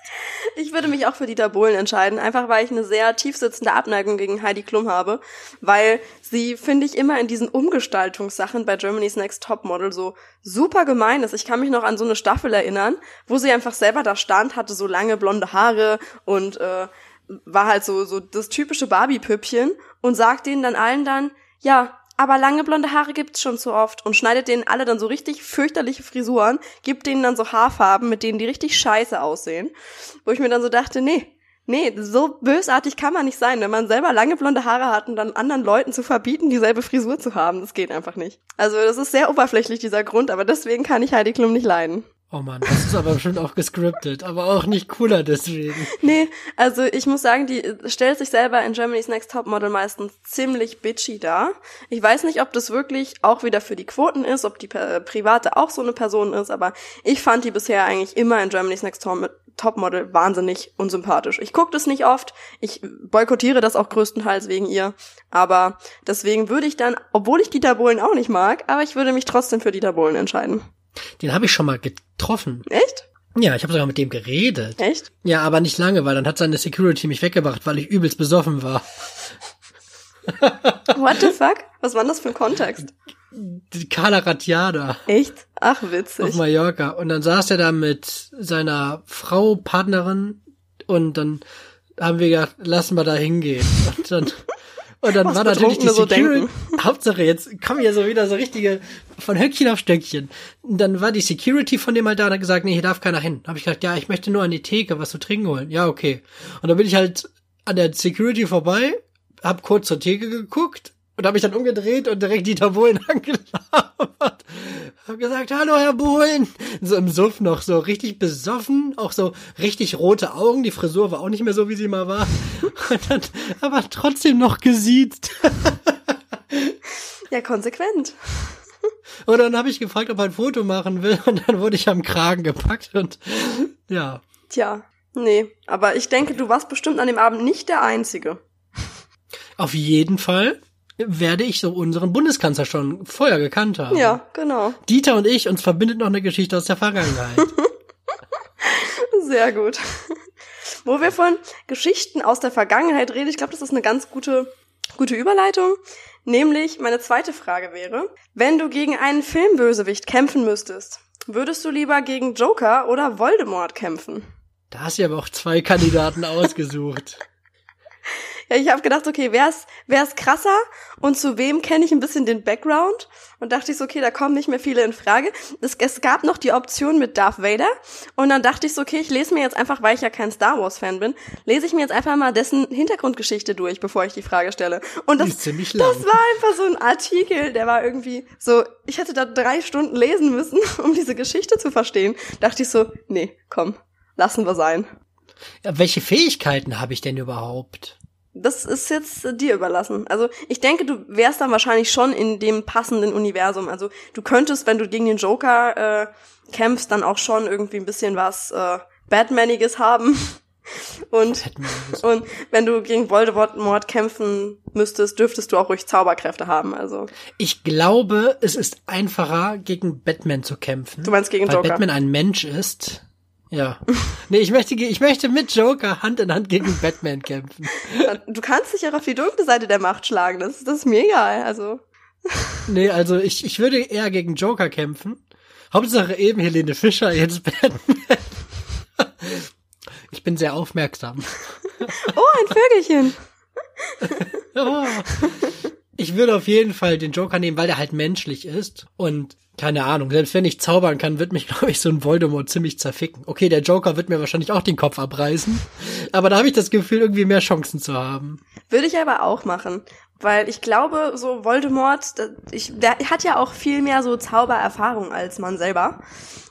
Ich würde mich auch für Dieter Bohlen entscheiden, einfach weil ich eine sehr tiefsitzende Abneigung gegen Heidi Klum habe, weil sie, finde ich, immer in diesen Umgestaltungssachen bei Germany's Next Topmodel so super gemein ist. Ich kann mich noch an so eine Staffel erinnern, wo sie einfach selber da stand, hatte so lange blonde Haare und äh, war halt so, so das typische Barbie-Püppchen und sagt denen dann allen dann, ja, aber lange blonde Haare gibt's schon zu oft und schneidet denen alle dann so richtig fürchterliche Frisuren, gibt denen dann so Haarfarben, mit denen die richtig scheiße aussehen. Wo ich mir dann so dachte, nee, nee, so bösartig kann man nicht sein, wenn man selber lange blonde Haare hat und dann anderen Leuten zu verbieten, dieselbe Frisur zu haben. Das geht einfach nicht. Also das ist sehr oberflächlich, dieser Grund, aber deswegen kann ich Heidi Klum nicht leiden. Oh man, das ist aber bestimmt auch gescriptet, aber auch nicht cooler deswegen. Nee, also ich muss sagen, die stellt sich selber in Germany's Next Topmodel meistens ziemlich bitchy dar. Ich weiß nicht, ob das wirklich auch wieder für die Quoten ist, ob die private auch so eine Person ist, aber ich fand die bisher eigentlich immer in Germany's Next Top- Topmodel wahnsinnig unsympathisch. Ich gucke das nicht oft, ich boykottiere das auch größtenteils wegen ihr, aber deswegen würde ich dann, obwohl ich Dieter Bohlen auch nicht mag, aber ich würde mich trotzdem für Dieter Bohlen entscheiden. Den habe ich schon mal getroffen. Echt? Ja, ich habe sogar mit dem geredet. Echt? Ja, aber nicht lange, weil dann hat seine Security mich weggebracht, weil ich übelst besoffen war. What the fuck? Was war denn das für ein Kontext? Die Carla Ratjada Echt? Ach, auf witzig. Mallorca. Und dann saß er da mit seiner Frau, Partnerin und dann haben wir gedacht, lassen wir da hingehen. Und dann, und dann Was war natürlich die so Security. denken. Hauptsache, jetzt kommen hier so wieder so richtige von Höckchen auf Stöckchen. Und dann war die Security von dem halt da und hat gesagt, nee, hier darf keiner hin. Hab ich gesagt, ja, ich möchte nur an die Theke was zu trinken holen. Ja, okay. Und dann bin ich halt an der Security vorbei, hab kurz zur Theke geguckt und habe mich dann umgedreht und direkt Dieter Bohlen angelabert. Hab gesagt, hallo Herr Bohlen. So im Suff noch, so richtig besoffen, auch so richtig rote Augen. Die Frisur war auch nicht mehr so, wie sie mal war. Und dann aber trotzdem noch gesiezt. Ja, konsequent. Und dann habe ich gefragt, ob er ein Foto machen will. Und dann wurde ich am Kragen gepackt und ja. Tja, nee. Aber ich denke, du warst bestimmt an dem Abend nicht der Einzige. Auf jeden Fall werde ich so unseren Bundeskanzler schon vorher gekannt haben. Ja, genau. Dieter und ich, uns verbindet noch eine Geschichte aus der Vergangenheit. Sehr gut. Wo wir von Geschichten aus der Vergangenheit reden, ich glaube, das ist eine ganz gute, gute Überleitung. Nämlich, meine zweite Frage wäre, wenn du gegen einen Filmbösewicht kämpfen müsstest, würdest du lieber gegen Joker oder Voldemort kämpfen? da hast du aber auch zwei Kandidaten ausgesucht. Ja, ich habe gedacht, okay, wer ist, wer ist krasser und zu wem kenne ich ein bisschen den Background? Und dachte ich so, okay, da kommen nicht mehr viele in Frage. Es, es gab noch die Option mit Darth Vader und dann dachte ich so, okay, ich lese mir jetzt einfach, weil ich ja kein Star Wars Fan bin, lese ich mir jetzt einfach mal dessen Hintergrundgeschichte durch, bevor ich die Frage stelle. Und das, das war einfach so ein Artikel, der war irgendwie so, ich hätte da drei Stunden lesen müssen, um diese Geschichte zu verstehen. Dachte ich so, nee, komm, lassen wir sein. Ja, welche Fähigkeiten habe ich denn überhaupt? Das ist jetzt äh, dir überlassen. Also ich denke, du wärst dann wahrscheinlich schon in dem passenden Universum. Also du könntest, wenn du gegen den Joker äh, kämpfst, dann auch schon irgendwie ein bisschen was äh, Batmaniges haben. Und, und wenn du gegen Voldemort kämpfen müsstest, dürftest du auch ruhig Zauberkräfte haben. Also Ich glaube, es ist einfacher, gegen Batman zu kämpfen. Du meinst gegen weil Joker? Batman ein Mensch ist. Ja. Nee, ich möchte, ich möchte mit Joker Hand in Hand gegen Batman kämpfen. du kannst dich auch auf die dunkle Seite der Macht schlagen. Das, das ist mir egal. Also Nee, also ich, ich würde eher gegen Joker kämpfen. Hauptsache eben Helene Fischer, jetzt Batman. Ich bin sehr aufmerksam. oh, ein Vögelchen. Oh. Ich würde auf jeden Fall den Joker nehmen, weil der halt menschlich ist. Und Keine Ahnung, selbst wenn ich zaubern kann, wird mich, glaube ich, so ein Voldemort ziemlich zerficken. Okay, der Joker wird mir wahrscheinlich auch den Kopf abreißen, aber da habe ich das Gefühl, irgendwie mehr Chancen zu haben. Würde ich aber auch machen. Weil ich glaube, so Voldemort, ich, der hat ja auch viel mehr so Zaubererfahrung als man selber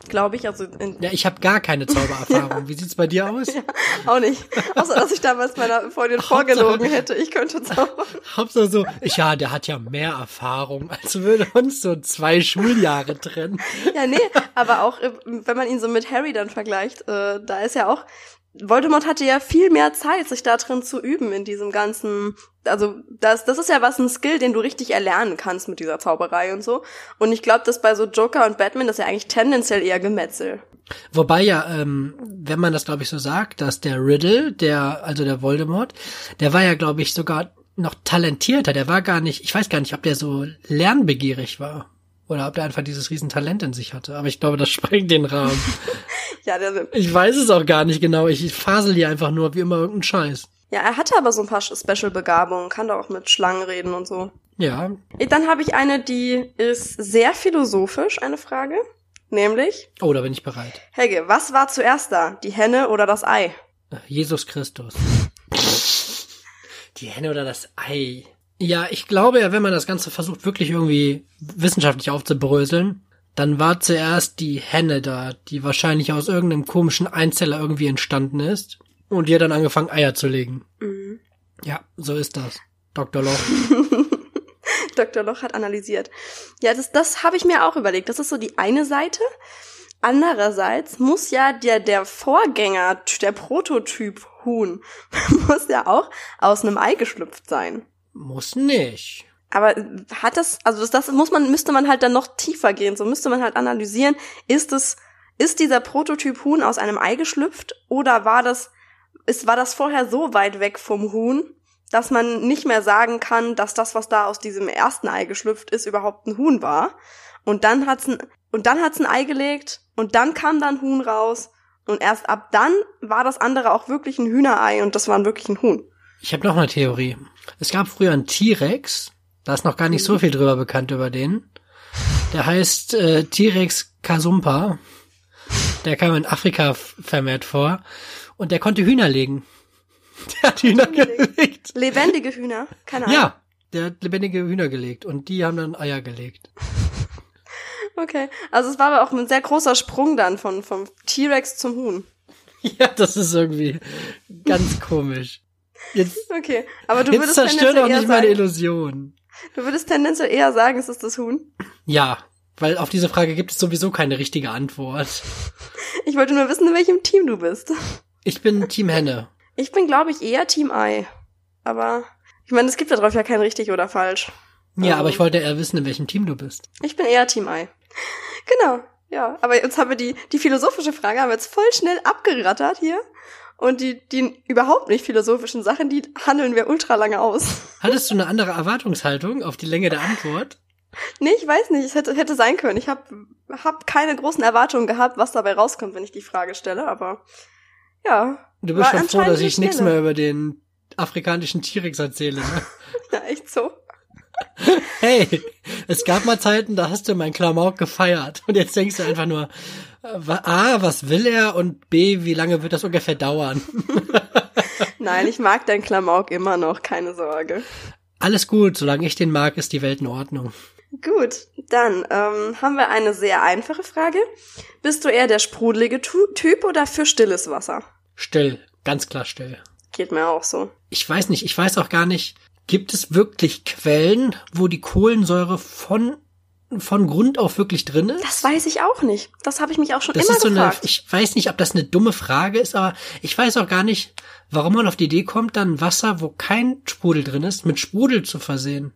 glaube ich. Also ja, ich habe gar keine Zaubererfahrung. ja. Wie sieht's bei dir aus? Ja, auch nicht. Außer, dass ich damals meiner Freundin vorgelogen hätte, ich könnte zaubern. Hauptsache so, ich, ja, der hat ja mehr Erfahrung, als würde uns so zwei Schuljahre trennen. ja, nee, aber auch, äh, wenn man ihn so mit Harry dann vergleicht, äh, da ist ja auch, Voldemort hatte ja viel mehr Zeit, sich da drin zu üben in diesem ganzen, also das, das ist ja was ein Skill, den du richtig erlernen kannst mit dieser Zauberei und so. Und ich glaube, dass bei so Joker und Batman das ja eigentlich tendenziell eher Gemetzel. Wobei ja, ähm, wenn man das glaube ich so sagt, dass der Riddle, der, also der Voldemort, der war ja glaube ich sogar noch talentierter, der war gar nicht, ich weiß gar nicht, ob der so lernbegierig war. Oder ob der einfach dieses Riesentalent in sich hatte. Aber ich glaube, das sprengt den Rahmen. ja, der, ich weiß es auch gar nicht genau. Ich fasel hier einfach nur wie immer irgendeinen Scheiß. Ja, er hatte aber so ein paar Special-Begabungen, kann da auch mit Schlangen reden und so. Ja. Dann habe ich eine, die ist sehr philosophisch, eine Frage. Nämlich. Oh, da bin ich bereit. Helge, was war zuerst da? Die Henne oder das Ei? Jesus Christus. die Henne oder das Ei? Ja, ich glaube ja, wenn man das Ganze versucht, wirklich irgendwie wissenschaftlich aufzubröseln, dann war zuerst die Henne da, die wahrscheinlich aus irgendeinem komischen Einzeller irgendwie entstanden ist. Und die hat dann angefangen, Eier zu legen. Mhm. Ja, so ist das. Dr. Loch. Dr. Loch hat analysiert. Ja, das, das habe ich mir auch überlegt. Das ist so die eine Seite. Andererseits muss ja der, der Vorgänger, der Prototyp Huhn, muss ja auch aus einem Ei geschlüpft sein. Muss nicht. Aber hat das, also das, das muss man, müsste man halt dann noch tiefer gehen. So müsste man halt analysieren, ist es, ist dieser Prototyp Huhn aus einem Ei geschlüpft oder war das, ist, war das vorher so weit weg vom Huhn, dass man nicht mehr sagen kann, dass das, was da aus diesem ersten Ei geschlüpft ist, überhaupt ein Huhn war. Und dann hat's ein, und dann hat's ein Ei gelegt und dann kam dann Huhn raus und erst ab dann war das andere auch wirklich ein Hühnerei und das war wirklich ein Huhn. Ich habe noch eine Theorie. Es gab früher einen T-Rex, da ist noch gar nicht so viel drüber bekannt über den. Der heißt äh, T-Rex Kasumpa. Der kam in Afrika vermehrt vor. Und der konnte Hühner legen. Der hat Hühner gelegt. Lebendige Hühner? Keine Ahnung. Ja, der hat lebendige Hühner gelegt. Und die haben dann Eier gelegt. Okay. Also es war aber auch ein sehr großer Sprung dann von, vom T-Rex zum Huhn. Ja, das ist irgendwie ganz komisch. Jetzt, okay, aber du würdest zerstör doch nicht meine Illusion. Du würdest tendenziell eher sagen, es ist das Huhn? Ja, weil auf diese Frage gibt es sowieso keine richtige Antwort. Ich wollte nur wissen, in welchem Team du bist. Ich bin Team Henne. Ich bin, glaube ich, eher Team Ei. Aber ich meine, es gibt darauf ja kein richtig oder falsch. Ja, also, aber ich wollte eher wissen, in welchem Team du bist. Ich bin eher Team Ei. Genau, ja. Aber jetzt haben wir die, die philosophische Frage haben wir jetzt voll schnell abgerattert hier. Und die, die überhaupt nicht philosophischen Sachen, die handeln wir ultra lange aus. Hattest du eine andere Erwartungshaltung auf die Länge der Antwort? Nee, ich weiß nicht. Es hätte, hätte sein können. Ich habe hab keine großen Erwartungen gehabt, was dabei rauskommt, wenn ich die Frage stelle, aber ja. Du bist schon froh, dass ich nichts mehr über den afrikanischen T-Rex erzähle, ne? ja, echt so. Hey, es gab mal Zeiten, da hast du meinen Klamauk gefeiert. Und jetzt denkst du einfach nur, A, was will er? Und B, wie lange wird das ungefähr dauern? Nein, ich mag deinen Klamauk immer noch, keine Sorge. Alles gut, solange ich den mag, ist die Welt in Ordnung. Gut, dann ähm, haben wir eine sehr einfache Frage. Bist du eher der sprudelige Typ oder für stilles Wasser? Still, ganz klar still. Geht mir auch so. Ich weiß nicht, ich weiß auch gar nicht, gibt es wirklich Quellen, wo die Kohlensäure von von Grund auf wirklich drin ist? Das weiß ich auch nicht. Das habe ich mich auch schon das immer ist so gefragt. Eine, ich weiß nicht, ob das eine dumme Frage ist, aber ich weiß auch gar nicht, warum man auf die Idee kommt, dann Wasser, wo kein Sprudel drin ist, mit Sprudel zu versehen.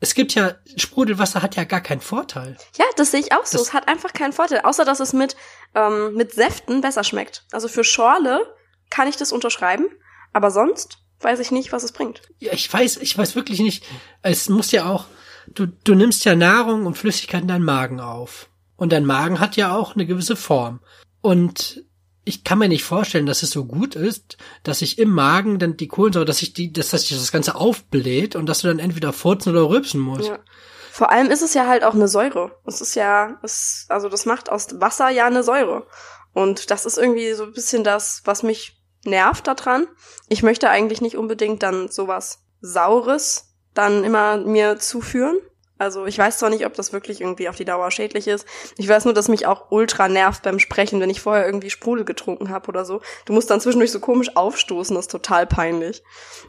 Es gibt ja, Sprudelwasser hat ja gar keinen Vorteil. Ja, das sehe ich auch so. Das es hat einfach keinen Vorteil, außer dass es mit, ähm, mit Säften besser schmeckt. Also für Schorle kann ich das unterschreiben, aber sonst weiß ich nicht, was es bringt. Ja, ich weiß, ich weiß wirklich nicht. Es muss ja auch, du, du nimmst ja Nahrung und Flüssigkeit in deinen Magen auf. Und dein Magen hat ja auch eine gewisse Form. Und ich kann mir nicht vorstellen, dass es so gut ist, dass sich im Magen dann die Kohlensäure, dass sich die, dass sich das Ganze aufbläht und dass du dann entweder furzen oder rülpsen musst. Ja. Vor allem ist es ja halt auch eine Säure. Es ist ja, es, also das macht aus Wasser ja eine Säure. Und das ist irgendwie so ein bisschen das, was mich nervt daran. Ich möchte eigentlich nicht unbedingt dann sowas Saures dann immer mir zuführen. Also ich weiß zwar nicht, ob das wirklich irgendwie auf die Dauer schädlich ist. Ich weiß nur, dass mich auch ultra nervt beim Sprechen, wenn ich vorher irgendwie Sprudel getrunken habe oder so. Du musst dann zwischendurch so komisch aufstoßen, das ist total peinlich.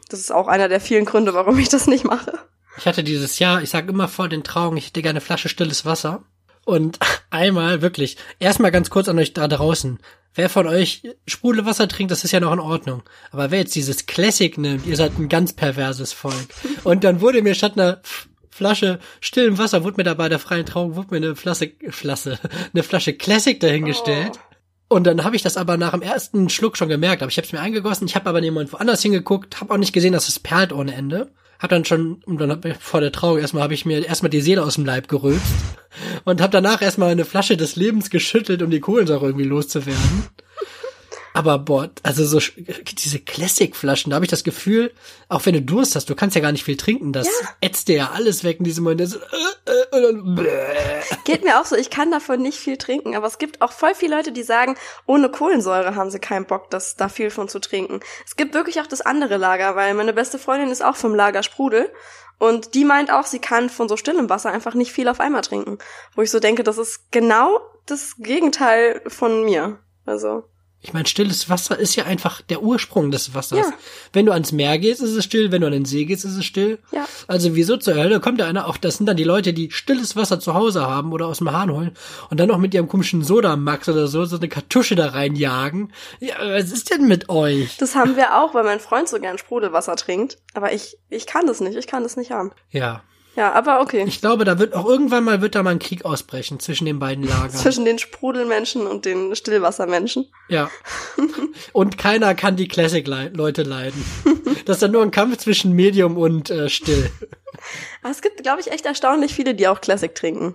Das ist auch einer der vielen Gründe, warum ich das nicht mache. Ich hatte dieses Jahr, ich sag immer vor den Trauungen, ich hätte gerne eine Flasche stilles Wasser. Und einmal wirklich, erstmal ganz kurz an euch da draußen. Wer von euch Sprudelwasser trinkt, das ist ja noch in Ordnung. Aber wer jetzt dieses Classic nimmt, ihr seid ein ganz perverses Volk. Und dann wurde mir statt einer Flasche stillem Wasser, wurde mir da bei der freien Trauung, wurde mir eine Flasche, Flasche, eine Flasche Classic dahingestellt. Oh. Und dann habe ich das aber nach dem ersten Schluck schon gemerkt. Aber ich habe es mir eingegossen. Ich habe aber niemand woanders hingeguckt, habe auch nicht gesehen, dass es perlt ohne Ende. Hab dann schon, und dann hab ich, vor der Trauung erstmal habe ich mir erstmal die Seele aus dem Leib gerülpst und habe danach erstmal eine Flasche des Lebens geschüttelt, um die Kohlensäure irgendwie loszuwerden. Aber boah, also so diese Classic-Flaschen, da habe ich das Gefühl, auch wenn du Durst hast, du kannst ja gar nicht viel trinken, das ja. ätzt dir ja alles weg in diesem Moment. So, äh, äh, und dann, Geht mir auch so, ich kann davon nicht viel trinken, aber es gibt auch voll viele Leute, die sagen, ohne Kohlensäure haben sie keinen Bock, das, da viel von zu trinken. Es gibt wirklich auch das andere Lager, weil meine beste Freundin ist auch vom Lager Sprudel und die meint auch, sie kann von so stillem Wasser einfach nicht viel auf einmal trinken. Wo ich so denke, das ist genau das Gegenteil von mir. Also. Ich meine, stilles Wasser ist ja einfach der Ursprung des Wassers. Ja. Wenn du ans Meer gehst, ist es still. Wenn du an den See gehst, ist es still. Ja. Also wieso zur Hölle kommt da einer auch, das sind dann die Leute, die stilles Wasser zu Hause haben oder aus dem Hahn holen und dann noch mit ihrem komischen Sodamax oder so so eine Kartusche da reinjagen. Ja, was ist denn mit euch? Das haben wir auch, weil mein Freund so gern Sprudelwasser trinkt. Aber ich, ich kann das nicht. Ich kann das nicht haben. Ja. Ja, aber okay. Ich glaube, da wird auch irgendwann mal wird da mal ein Krieg ausbrechen zwischen den beiden Lagern. zwischen den Sprudelmenschen und den Stillwassermenschen. Ja. Und keiner kann die Classic-Leute leiden. Das ist dann nur ein Kampf zwischen Medium und äh, Still. Aber es gibt, glaube ich, echt erstaunlich viele, die auch Classic trinken.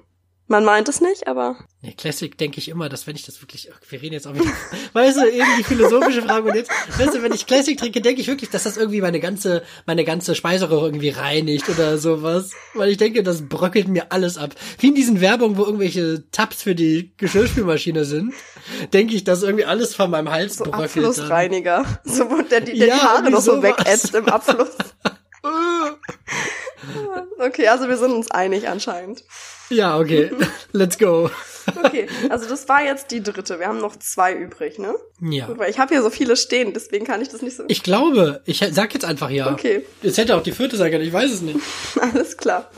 Man meint es nicht, aber. Nee, Classic denke ich immer, dass wenn ich das wirklich, wir reden jetzt auch wieder, weißt du, irgendwie philosophische Frage und jetzt, weißt du, wenn ich Classic trinke, denke ich wirklich, dass das irgendwie meine ganze, meine ganze Speiseröhre irgendwie reinigt oder sowas. Weil ich denke, das bröckelt mir alles ab. Wie in diesen Werbungen, wo irgendwelche Tabs für die Geschirrspülmaschine sind, denke ich, dass irgendwie alles von meinem Hals so bröckelt. Abflussreiniger. Dann. So, wo der, der ja, die Haare noch so wegätzt im Abfluss. okay, also wir sind uns einig anscheinend. Ja, okay. Let's go. Okay, also das war jetzt die dritte. Wir haben noch zwei übrig, ne? Ja. Gut, weil ich habe hier so viele stehen, deswegen kann ich das nicht so. Ich glaube, ich sag jetzt einfach ja. Okay. Es hätte auch die vierte sein können, ich weiß es nicht. Alles klar.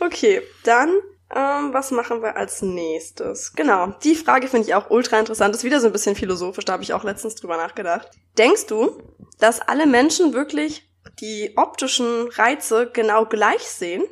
Okay, dann ähm, was machen wir als nächstes? Genau, die Frage finde ich auch ultra interessant. Das ist wieder so ein bisschen philosophisch, da habe ich auch letztens drüber nachgedacht. Denkst du, dass alle Menschen wirklich die optischen Reize genau gleich sehen?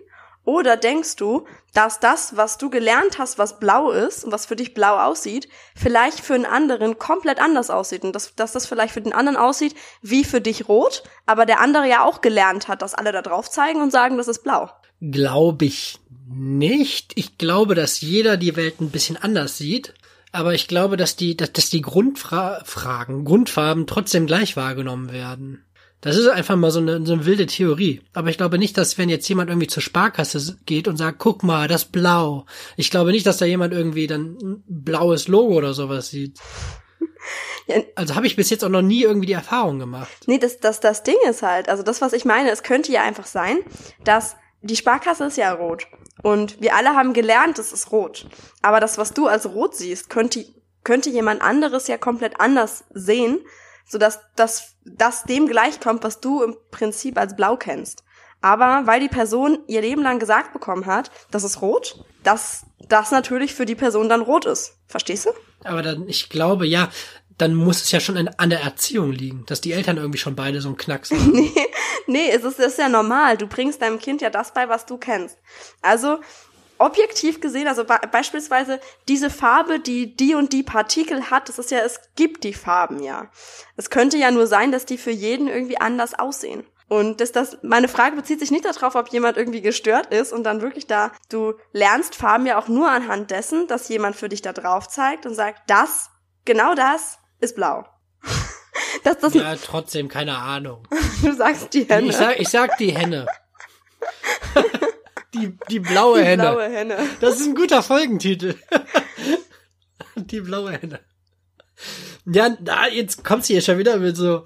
Oder denkst du, dass das, was du gelernt hast, was blau ist und was für dich blau aussieht, vielleicht für einen anderen komplett anders aussieht und dass, dass das vielleicht für den anderen aussieht wie für dich rot, aber der andere ja auch gelernt hat, dass alle da drauf zeigen und sagen, das ist blau? Glaube ich nicht. Ich glaube, dass jeder die Welt ein bisschen anders sieht. Aber ich glaube, dass die, dass, dass die Grundfragen, Grundfarben trotzdem gleich wahrgenommen werden. Das ist einfach mal so eine, so eine wilde Theorie. Aber ich glaube nicht, dass wenn jetzt jemand irgendwie zur Sparkasse geht und sagt, guck mal, das Blau. Ich glaube nicht, dass da jemand irgendwie dann ein blaues Logo oder sowas sieht. Ja, also habe ich bis jetzt auch noch nie irgendwie die Erfahrung gemacht. Nee, das, das, das Ding ist halt, also das, was ich meine, es könnte ja einfach sein, dass die Sparkasse ist ja rot. Und wir alle haben gelernt, es ist rot. Aber das, was du als rot siehst, könnte, könnte jemand anderes ja komplett anders sehen sodass das, das dem gleichkommt, was du im Prinzip als blau kennst. Aber weil die Person ihr Leben lang gesagt bekommen hat, das ist rot, dass das natürlich für die Person dann rot ist. Verstehst du? Aber dann, ich glaube, ja, dann muss es ja schon an der Erziehung liegen, dass die Eltern irgendwie schon beide so einen Knacks haben. nee, nee, es ist, es ist ja normal. Du bringst deinem Kind ja das bei, was du kennst. Also, objektiv gesehen, also be beispielsweise diese Farbe, die die und die Partikel hat, das ist ja, es gibt die Farben ja. Es könnte ja nur sein, dass die für jeden irgendwie anders aussehen. Und dass das, meine Frage bezieht sich nicht darauf, ob jemand irgendwie gestört ist und dann wirklich da, du lernst Farben ja auch nur anhand dessen, dass jemand für dich da drauf zeigt und sagt, das, genau das ist blau. dass das ja, trotzdem, keine Ahnung. du sagst die Henne. Ich sag, ich sag die Henne. Die, die blaue Die Henne. blaue Henne. Das ist ein guter Folgentitel. Die blaue Henne. Ja, da, jetzt kommt sie ja schon wieder mit so,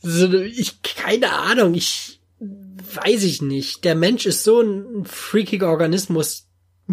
so, ich, keine Ahnung, ich, weiß ich nicht. Der Mensch ist so ein freakiger Organismus,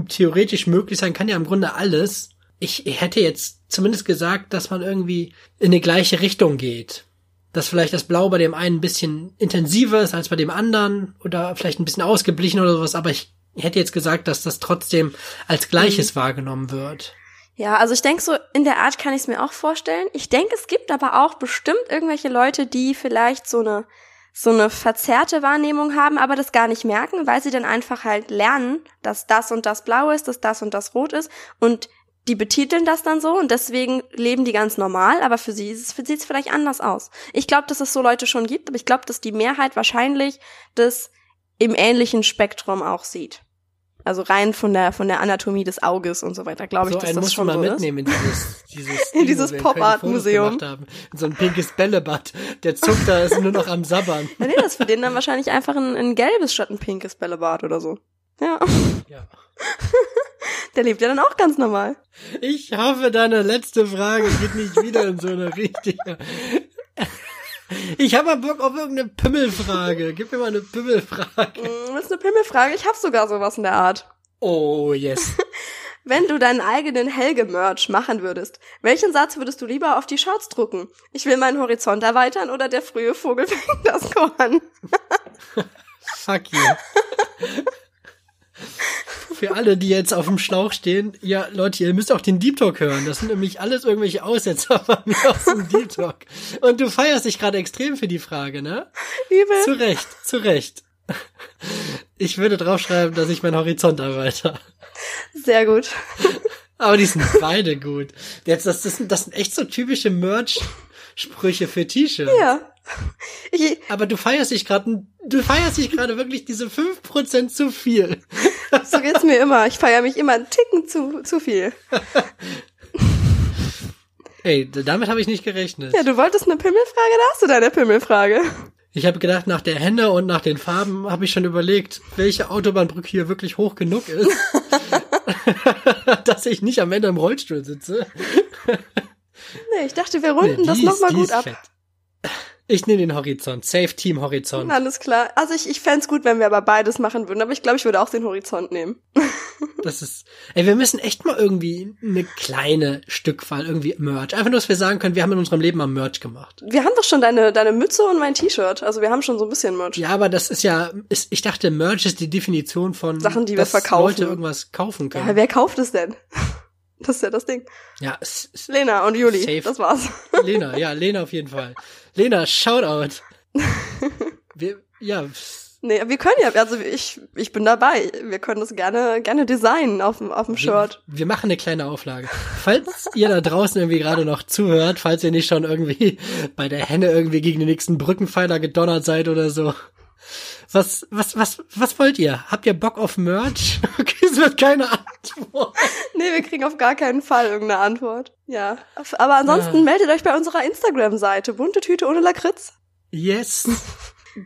theoretisch möglich sein kann ja im Grunde alles. Ich hätte jetzt zumindest gesagt, dass man irgendwie in eine gleiche Richtung geht. Dass vielleicht das Blau bei dem einen ein bisschen intensiver ist als bei dem anderen oder vielleicht ein bisschen ausgeblichen oder sowas, aber ich hätte jetzt gesagt, dass das trotzdem als Gleiches wahrgenommen wird. Ja, also ich denke so, in der Art kann ich es mir auch vorstellen. Ich denke, es gibt aber auch bestimmt irgendwelche Leute, die vielleicht so eine so eine verzerrte Wahrnehmung haben, aber das gar nicht merken, weil sie dann einfach halt lernen, dass das und das blau ist, dass das und das rot ist und die betiteln das dann so und deswegen leben die ganz normal, aber für sie sieht es vielleicht anders aus. Ich glaube, dass es so Leute schon gibt, aber ich glaube, dass die Mehrheit wahrscheinlich das im ähnlichen Spektrum auch sieht. Also rein von der von der Anatomie des Auges und so weiter, glaube ich, so dass das muss schon man mal so mitnehmen in dieses, dieses, In dieses Pop-Art-Museum. In so ein pinkes Bällebad. Der zuckt da ist nur noch am Sabbern. ist. Ja, nee, das ist für den dann wahrscheinlich einfach ein, ein gelbes statt ein pinkes Bällebad oder so. Ja, Ja. der lebt ja dann auch ganz normal. Ich hoffe, deine letzte Frage geht nicht wieder in so eine richtige. Ich habe mal Bock auf irgendeine Pimmelfrage. Gib mir mal eine Pimmelfrage. Hm, Das ist eine Pimmelfrage. Ich habe sogar sowas in der Art. Oh, yes. Wenn du deinen eigenen Helge-Merch machen würdest, welchen Satz würdest du lieber auf die Shorts drucken? Ich will meinen Horizont erweitern oder der frühe Vogel fängt das Korn? Fuck you. Für alle, die jetzt auf dem Schlauch stehen, ja, Leute, ihr müsst auch den Deep Talk hören. Das sind nämlich alles irgendwelche Aussetzer von mir aus dem Deep Talk. Und du feierst dich gerade extrem für die Frage, ne? Liebe. Zu Recht, zu Recht. Ich würde draufschreiben, dass ich meinen Horizont erweitere. Sehr gut. Aber die sind beide gut. Jetzt, das, das, sind, das sind echt so typische Merch-Sprüche für T-Shirts. Ja. Ich, Aber du feierst dich gerade, du feierst dich gerade wirklich diese 5% zu viel. so geht's mir immer. Ich feiere mich immer einen Ticken zu, zu viel. Ey, damit habe ich nicht gerechnet. Ja, du wolltest eine Pimmelfrage, da hast du deine Pimmelfrage. Ich habe gedacht, nach der Henne und nach den Farben habe ich schon überlegt, welche Autobahnbrücke hier wirklich hoch genug ist, dass ich nicht am Ende im Rollstuhl sitze. Nee, ich dachte, wir runden Nee, das nochmal gut ab. fett. Ich nehme den Horizont. Safe Team Horizont. Alles klar. Also ich, ich fänd's gut, wenn wir aber beides machen würden, aber ich glaube, ich würde auch den Horizont nehmen. Das ist. Ey, wir müssen echt mal irgendwie eine kleine Stückwahl irgendwie Merch. Einfach nur, dass wir sagen können, wir haben in unserem Leben mal Merch gemacht. Wir haben doch schon deine, deine Mütze und mein T-Shirt. Also wir haben schon so ein bisschen Merch. Ja, aber das ist ja, ist, ich dachte, Merch ist die Definition von Sachen, die wir dass verkaufen. Leute irgendwas kaufen können. Ja, wer kauft es denn? Das ist ja das Ding. Ja, Lena und Juli. Safe. Das war's. Lena, ja, Lena auf jeden Fall. Lena, Shoutout. Wir, ja, Nee, wir können ja, also ich, ich bin dabei. Wir können das gerne, gerne designen auf dem, auf dem Shirt. Wir, wir machen eine kleine Auflage. Falls ihr da draußen irgendwie gerade noch zuhört, falls ihr nicht schon irgendwie bei der Henne irgendwie gegen den nächsten Brückenpfeiler gedonnert seid oder so. Was, was, was, was wollt ihr? Habt ihr Bock auf Merch? Okay, es wird keine Antwort. Nee, wir kriegen auf gar keinen Fall irgendeine Antwort. Ja. Aber ansonsten Ja. meldet euch bei unserer Instagram-Seite. Bunte Tüte ohne Lakritz. Yes.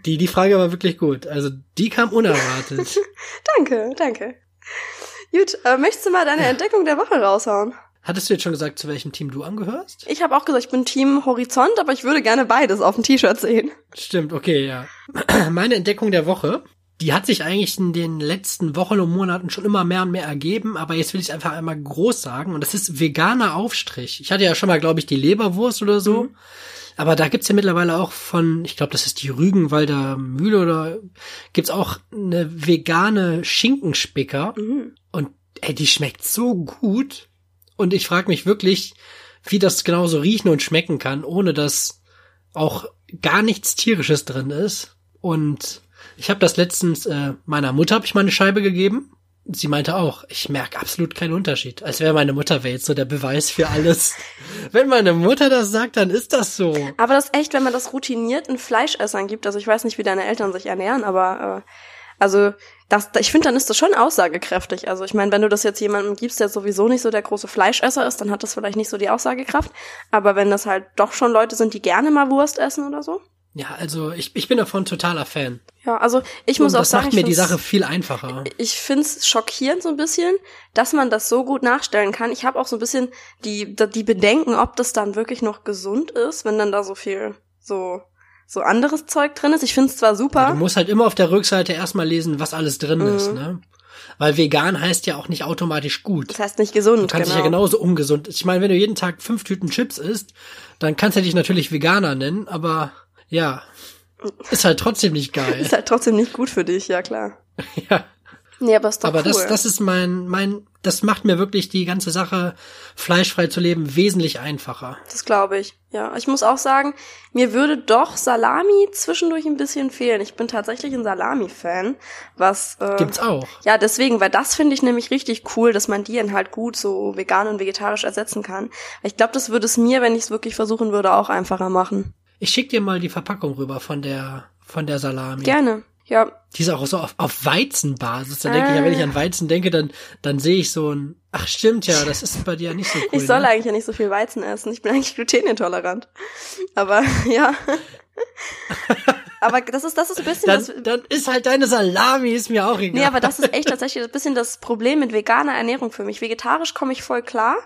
Die, die Frage war wirklich gut. Also, die kam unerwartet. Danke, danke. Gut, äh, möchtest du mal deine Entdeckung der Woche raushauen? Hattest du jetzt schon gesagt, zu welchem Team du angehörst? Ich habe auch gesagt, ich bin Team Horizont, aber ich würde gerne beides auf dem T-Shirt sehen. Stimmt, okay, ja. Meine Entdeckung der Woche, die hat sich eigentlich in den letzten Wochen und Monaten schon immer mehr und mehr ergeben, aber jetzt will ich es einfach einmal groß sagen und das ist veganer Aufstrich. Ich hatte ja schon mal, glaube ich, die Leberwurst oder so. Mhm. Aber da gibt's ja mittlerweile auch von, ich glaube, das ist die Rügenwalder Mühle oder gibt's auch eine vegane Schinkenspicker. Mhm. Und ey, die schmeckt so gut. Und ich frage mich wirklich, wie das genauso riechen und schmecken kann, ohne dass auch gar nichts tierisches drin ist. Und ich habe das letztens äh, meiner Mutter habe ich mal eine Scheibe gegeben. Sie meinte auch, ich merke absolut keinen Unterschied. Als wäre meine Mutter wäre jetzt so der Beweis für alles. Wenn meine Mutter das sagt, dann ist das so. Aber das ist echt, wenn man das routinierten Fleischessern gibt, also ich weiß nicht, wie deine Eltern sich ernähren, aber äh, also das, ich finde, dann ist das schon aussagekräftig. Also ich meine, wenn du das jetzt jemandem gibst, der sowieso nicht so der große Fleischesser ist, dann hat das vielleicht nicht so die Aussagekraft. Aber wenn das halt doch schon Leute sind, die gerne mal Wurst essen oder so, Ja, also ich, ich bin davon totaler Fan. Ja, also ich muss Und auch das sagen, macht ich mir die Sache viel einfacher. ich find's schockierend so ein bisschen, dass man das so gut nachstellen kann. Ich habe auch so ein bisschen die die Bedenken, ob das dann wirklich noch gesund ist, wenn dann da so viel so so anderes Zeug drin ist. Ich find's zwar Du super. musst halt immer auf der Rückseite erstmal lesen, was alles drin Mhm. ist, ne? Weil vegan heißt ja auch nicht automatisch gut. Das heißt nicht gesund, Du kannst genau. dich ja genauso ungesund. Ich meine, wenn du jeden Tag fünf Tüten Chips isst, dann kannst du dich natürlich Veganer nennen, aber ja, ist halt trotzdem nicht geil. Ist halt trotzdem nicht gut für dich, ja klar. ja. Nee, aber ist doch Aber cool. das, das ist mein, mein, das macht mir wirklich die ganze Sache, fleischfrei zu leben, wesentlich einfacher. Das glaube ich. Ja, ich muss auch sagen, mir würde doch Salami zwischendurch ein bisschen fehlen. Ich bin tatsächlich ein Salami-Fan, was äh, Gibt's auch. ja deswegen, weil das finde ich nämlich richtig cool, dass man die dann halt gut so vegan und vegetarisch ersetzen kann. Ich glaube, das würde es mir, wenn ich es wirklich versuchen würde, auch einfacher machen. Ich schick dir mal die Verpackung rüber von der, von der Salami. Gerne. Ja, Die ist auch so auf, auf Weizenbasis. Da denke ich ja, wenn ich Ah. an Weizen denke, dann, dann sehe ich so ein, ach stimmt ja, das ist bei dir ja nicht so cool. ich soll ne? eigentlich ja nicht so viel Weizen essen. Ich bin eigentlich glutenintolerant. Aber ja. Aber das ist das ist ein bisschen das, dann, dann ist halt deine Salami, ist mir auch egal. Nee, aber das ist echt tatsächlich ein bisschen das Problem mit veganer Ernährung für mich. Vegetarisch komme ich voll klar.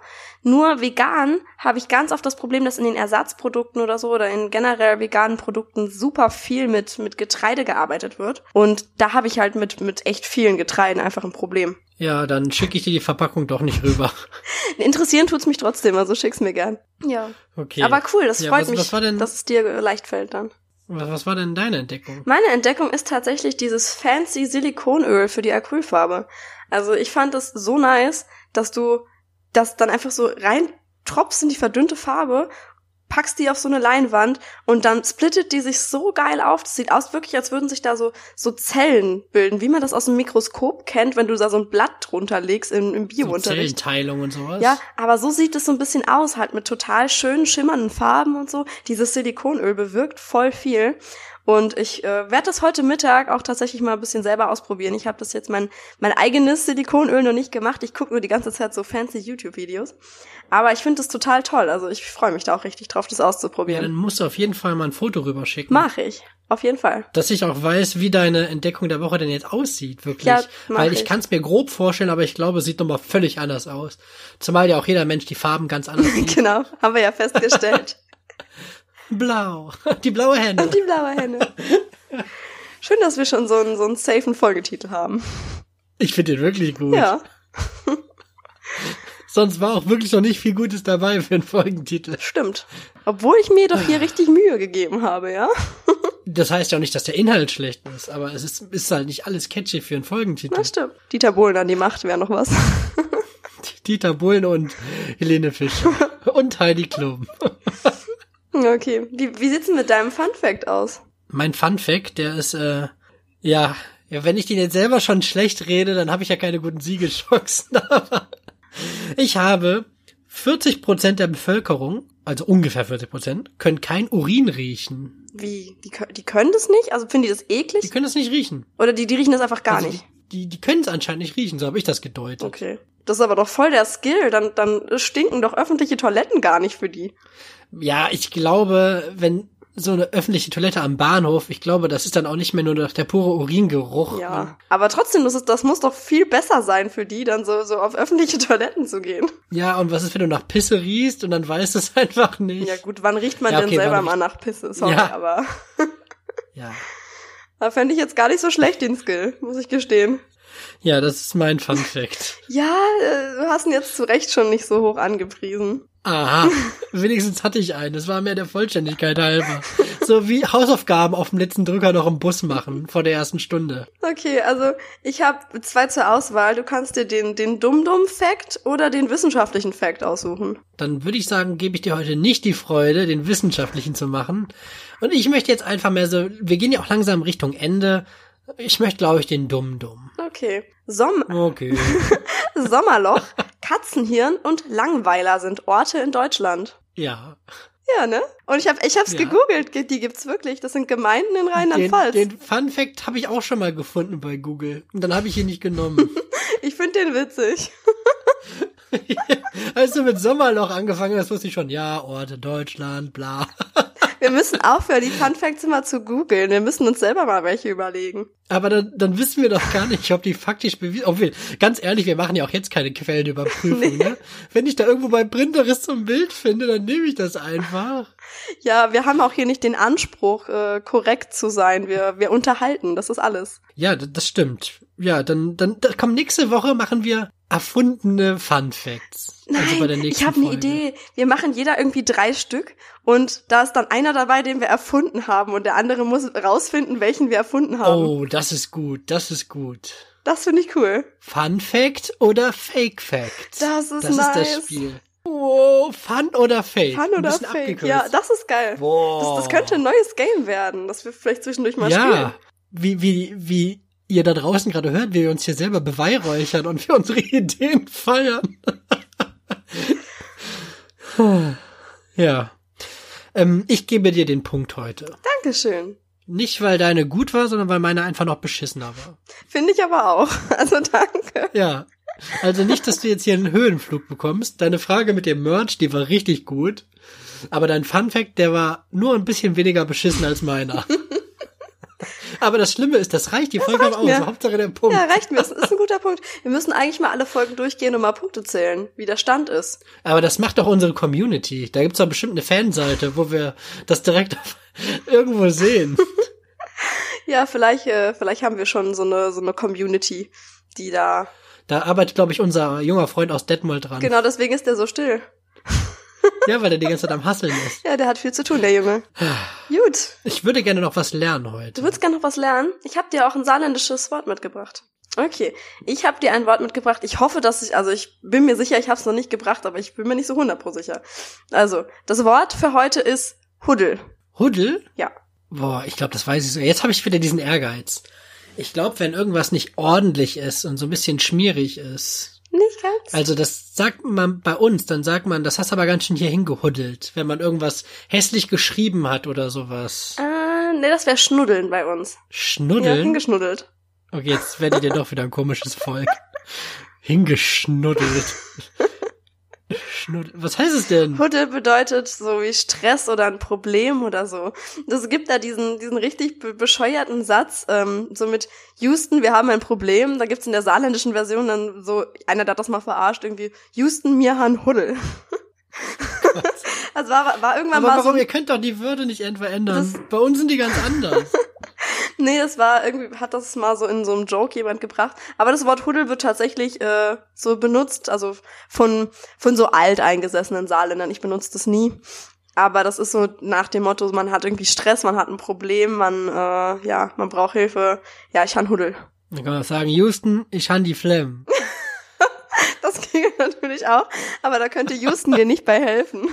Nur vegan habe ich ganz oft das Problem, dass in den Ersatzprodukten oder so oder in generell veganen Produkten super viel mit, mit Getreide gearbeitet wird. Und da habe ich halt mit, mit echt vielen Getreiden einfach ein Problem. Ja, dann schicke ich dir die Verpackung doch nicht rüber. Interessieren tut's mich trotzdem, also schick's mir gern. Ja. Okay. Aber cool, das Ja, freut was, mich, Was war denn, dass es dir leicht fällt dann. Was, war denn deine Entdeckung? Meine Entdeckung ist tatsächlich dieses fancy Silikonöl für die Acrylfarbe. Also ich fand es so nice, dass du das dann einfach so rein tropfst in die verdünnte Farbe, packst die auf so eine Leinwand und dann splittet die sich so geil auf. Das sieht aus wirklich, als würden sich da so, so Zellen bilden, wie man das aus dem Mikroskop kennt, wenn du da so ein Blatt drunter legst im, im So Biounterricht. Zellenteilung und sowas? Ja, aber so sieht es so ein bisschen aus, halt mit total schönen, schimmernden Farben und so. Dieses Silikonöl bewirkt voll viel. Und ich äh, werde das heute Mittag auch tatsächlich mal ein bisschen selber ausprobieren. Ich habe das jetzt mein, mein eigenes Silikonöl noch nicht gemacht. Ich gucke nur die ganze Zeit so fancy YouTube-Videos. Aber ich finde das total toll. Also ich freue mich da auch richtig drauf, das Ja, auszuprobieren. dann musst du auf jeden Fall mal ein Foto rüberschicken. Mach ich. Auf jeden Fall. Dass ich auch weiß, wie deine Entdeckung der Woche denn jetzt aussieht, wirklich. Ja, Weil ich ich. kann es mir grob vorstellen, aber ich glaube, es sieht nochmal völlig anders aus. Zumal ja auch jeder Mensch die Farben ganz anders sieht. genau, haben wir ja festgestellt. Blau. Die blaue Hände. Die blaue Henne. Schön, dass wir schon so einen, so einen safen Folgetitel haben. Ich finde den wirklich gut. Ja, Sonst war auch wirklich noch nicht viel Gutes dabei für einen Folgentitel. stimmt. Obwohl ich mir doch hier richtig Mühe gegeben habe, ja? Das heißt ja auch nicht, dass der Inhalt schlecht ist, aber es ist, ist halt nicht alles catchy für einen Folgentitel. Das stimmt. Dieter Bohlen an die Macht wäre noch was. Dieter Bohlen und Helene Fischer. und Heidi Klum. Okay. Wie, wie sieht's denn mit deinem Fun Fact aus? Mein Fun Fact, der ist, äh, ja, ja, wenn ich den jetzt selber schon schlecht rede, dann habe ich ja keine guten Siegeschancen. Aber ich habe 40 Prozent der Bevölkerung, also ungefähr 40 Prozent, können kein Urin riechen. Wie? Die, die können das nicht? Also finden die das Die eklig? können das nicht riechen. Oder die, die riechen das einfach gar also nicht? Die, die, können es anscheinend nicht riechen, so habe ich das gedeutet. Okay. Das ist aber doch voll der Skill. Dann, dann stinken doch öffentliche Toiletten gar nicht für die. Ja, ich glaube, wenn so eine öffentliche Toilette am Bahnhof, ich glaube, das ist dann auch nicht mehr nur noch der pure Uringeruch. Ja. Aber trotzdem, das, ist, das muss doch viel besser sein für die, dann so, so auf öffentliche Toiletten zu gehen. Ja, und was ist, wenn du nach Pisse riechst und dann weißt du es einfach nicht? Ja gut, wann riecht man Ja, denn okay, selber wann mal nach Pisse? Sorry, Ja. aber Ja. da fände ich jetzt gar nicht so schlecht den Skill, muss ich gestehen. Ja, das ist mein Fun Fact. Ja, äh, du hast ihn jetzt zu Recht schon nicht so hoch angepriesen. Aha, wenigstens hatte ich einen. Das war mehr der Vollständigkeit halber. So wie Hausaufgaben auf dem letzten Drücker noch im Bus machen vor der ersten Stunde. Okay, also ich habe zwei zur Auswahl. Du kannst dir den, den Dumm-Dumm-Fact oder den wissenschaftlichen Fact aussuchen. Dann würde ich sagen, gebe ich dir heute nicht die Freude, den wissenschaftlichen zu machen. Und ich möchte jetzt einfach mehr so, wir gehen ja auch langsam Richtung Ende. Ich möchte, glaube ich, den Dumm-Dumm. Okay. Som Okay. Sommerloch, Katzenhirn und Langweiler sind Orte in Deutschland. Ja. Ja, ne? Und ich habe ich hab's Ja. gegoogelt, Ge- die gibt's wirklich. Das sind Gemeinden in Den, Rheinland-Pfalz. den Fun Fact habe ich auch schon mal gefunden bei Google. Und dann habe ich ihn nicht genommen. Ich finde den witzig. Als du mit Sommerloch angefangen hast, wusste ich schon, ja, Orte, Deutschland, bla. Wir müssen aufhören, die Fun Facts immer zu googeln. Wir müssen uns selber mal welche überlegen. Aber dann, dann wissen wir doch gar nicht, ob die faktisch bewiesen, obwohl, ganz ehrlich, wir machen ja auch jetzt keine Quellenüberprüfung, nee. ne? Wenn ich da irgendwo bei Printeris zum Bild finde, dann nehme ich das einfach. Ja, wir haben auch hier nicht den Anspruch, äh, korrekt zu sein. Wir, wir unterhalten, das ist alles. Ja, das stimmt. Ja, dann, dann, dann komm, nächste Woche machen wir erfundene Fun Facts. Also Nein, also ich habe eine Idee. Wir machen jeder irgendwie drei Stück und da ist dann einer dabei, den wir erfunden haben und der andere muss rausfinden, welchen wir erfunden haben. Oh, das ist gut, das ist gut. Das finde ich cool. Fun Fact oder Fake Fact? Das ist das nice. Das ist das Spiel. Wow, Fun oder Fake? Fun oder Fake, abgekürzt. ja, das ist geil. Wow. Das, das könnte ein neues Game werden, das wir vielleicht zwischendurch mal ja. spielen. Ja, wie, wie, wie ihr da draußen gerade hört, wie wir uns hier selber beweihräuchern und wir unsere Ideen feiern. ja. Ähm, ich gebe dir den Punkt heute. Dankeschön. Nicht, weil deine gut war, sondern weil meine einfach noch beschissener war. Finde ich aber auch. Also danke. Ja. Also nicht, dass du jetzt hier einen Höhenflug bekommst. Deine Frage mit dem Merch, die war richtig gut. Aber dein Fun Fact, der war nur ein bisschen weniger beschissen als meiner. Aber das Schlimme ist, das reicht die das Folge reicht aus. Hauptsache der Punkt. Ja, reicht mir. Das ist ein guter Punkt. Wir müssen eigentlich mal alle Folgen durchgehen und mal Punkte zählen, wie der Stand ist. Aber das macht doch unsere Community. Da gibt's doch bestimmt eine Fanseite, wo wir das direkt irgendwo sehen. ja, vielleicht, äh, vielleicht haben wir schon so eine, so eine Community, die da. Da arbeitet, glaube ich, unser junger Freund aus Detmold dran. Genau, deswegen ist der so still. Ja, weil der die ganze Zeit am Hasseln ist. Ja, der hat viel zu tun, der Junge. Gut. Ich würde gerne noch was lernen heute. Du würdest gerne noch was lernen? Ich habe dir auch ein saarländisches Wort mitgebracht. Okay, ich habe dir ein Wort mitgebracht. Ich hoffe, dass ich, also ich bin mir sicher, ich habe es noch nicht gebracht, aber ich bin mir nicht so hundertpro sicher. Also, das Wort für heute ist Huddel. Huddel? Ja. Boah, ich glaube, das weiß ich so. Jetzt habe ich wieder diesen Ehrgeiz. Ich glaube, wenn irgendwas nicht ordentlich ist und so ein bisschen schmierig ist, nicht ganz. Also das sagt man bei uns, dann sagt man, das hast aber ganz schön hier hingehuddelt, wenn man irgendwas hässlich geschrieben hat oder sowas. Ah, nee, das wäre Schnuddeln bei uns. Schnuddeln? Ja, hingeschnuddelt. Okay, jetzt werdet ihr doch wieder ein komisches Volk. Hingeschnuddelt. Schnuddel. Was heißt es denn? Huddel bedeutet so wie Stress oder ein Problem oder so. Es gibt da diesen, diesen richtig bescheuerten Satz, ähm, so mit Houston, wir haben ein Problem. Da gibt's in der saarländischen Version dann so, einer der hat das mal verarscht, irgendwie, Houston, mir han Huddel. also war, war irgendwann Aber mal warum? so. Ihr könnt doch die Würde nicht etwa ändern. Bei uns sind die ganz anders. nee, es war irgendwie, hat das mal so in so einem Joke jemand gebracht. Aber das Wort Huddel wird tatsächlich äh, so benutzt, also von, von so alteingesessenen Saarländern. Ich benutze das nie. Aber das ist so nach dem Motto, man hat irgendwie Stress, man hat ein Problem, man, äh, ja, man braucht Hilfe. Ja, ich han Huddel. Dann kann man sagen, Houston, ich han die Flemm. das ginge natürlich auch, aber da könnte Houston dir nicht bei helfen.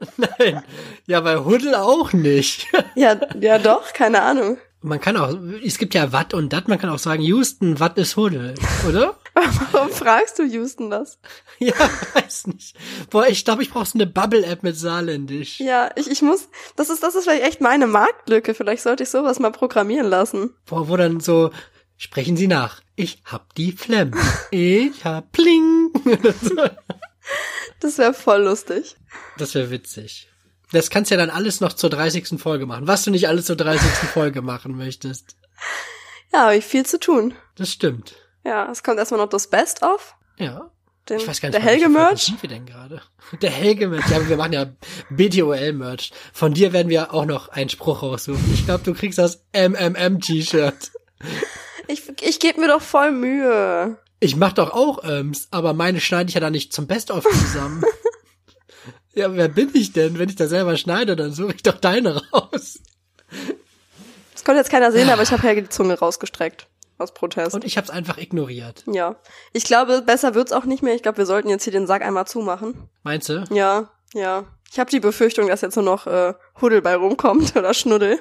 Nein, ja, bei Huddel auch nicht. ja, ja doch, keine Ahnung. Man kann auch, es gibt ja Watt und Dat, man kann auch sagen, Houston, Watt ist Huddel, oder? Warum fragst du Houston das? Ja, weiß nicht. Boah, ich glaube, ich brauche so eine Bubble-App mit Saarländisch. Ja, ich, ich muss, das ist, das ist vielleicht echt meine Marktlücke. Vielleicht sollte ich sowas mal programmieren lassen. Boah, wo dann so, sprechen Sie nach. Ich hab die Flemm. Ich hab Pling. das wäre voll lustig. Das wäre witzig. Das kannst du ja dann alles noch zur 30. Folge machen. Was du nicht alles zur 30. Folge machen möchtest. Ja, habe ich viel zu tun. Das stimmt. Ja, es kommt erstmal noch das Best-of. Ja. Den, ich weiß gar nicht, der Helge-Merch. sind wir denn gerade? Der Helge-Merch. Ja, wir machen ja BTOL-Merch. Von dir werden wir auch noch einen Spruch raussuchen. Ich glaube, du kriegst das MMM-T-Shirt. Ich, ich gebe mir doch voll Mühe. Ich mach doch auch Öms, aber meine schneide ich ja dann nicht zum Best-of zusammen. Ja, wer bin ich denn? Wenn ich da selber schneide, dann suche ich doch deine raus. Das konnte jetzt keiner sehen, aber ich habe Helge die Zunge rausgestreckt. Aus Protest. Und ich habe es einfach ignoriert. Ja. Ich glaube, besser wird's auch nicht mehr. Ich glaube, wir sollten jetzt hier den Sack einmal zumachen. Meinst du? Ja, ja. Ich habe die Befürchtung, dass jetzt nur noch äh, Huddel bei rumkommt oder Schnuddel.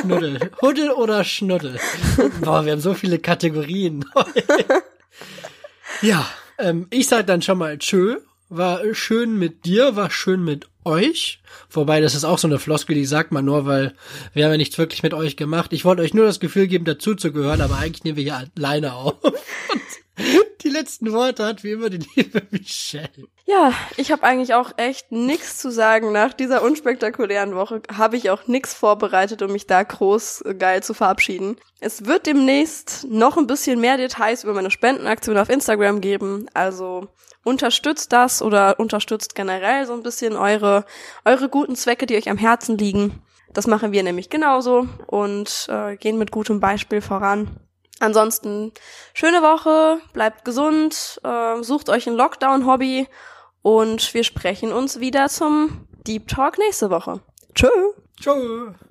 Schnuddel. Huddel oder Schnuddel. Boah, wir haben so viele Kategorien. ja, ähm, ich sag dann schon mal tschö war schön mit dir, war schön mit euch. Wobei, das ist auch so eine Floskel, die sagt man nur, weil wir haben ja nichts wirklich mit euch gemacht. Ich wollte euch nur das Gefühl geben, dazu zu gehören, aber eigentlich nehmen wir hier alleine auf. Und Die letzten Worte hat wie immer die liebe Michelle. Ja, ich habe eigentlich auch echt nix zu sagen. Nach dieser unspektakulären Woche habe ich auch nix vorbereitet, um mich da groß äh, geil zu verabschieden. Es wird demnächst noch ein bisschen mehr Details über meine Spendenaktion auf Instagram geben. Also unterstützt das oder unterstützt generell so ein bisschen eure, eure guten Zwecke, die euch am Herzen liegen. Das machen wir nämlich genauso und äh, gehen mit gutem Beispiel voran. Ansonsten schöne Woche, bleibt gesund, äh, sucht euch ein Lockdown-Hobby und wir sprechen uns wieder zum Deep Talk nächste Woche. Tschö. Tschö.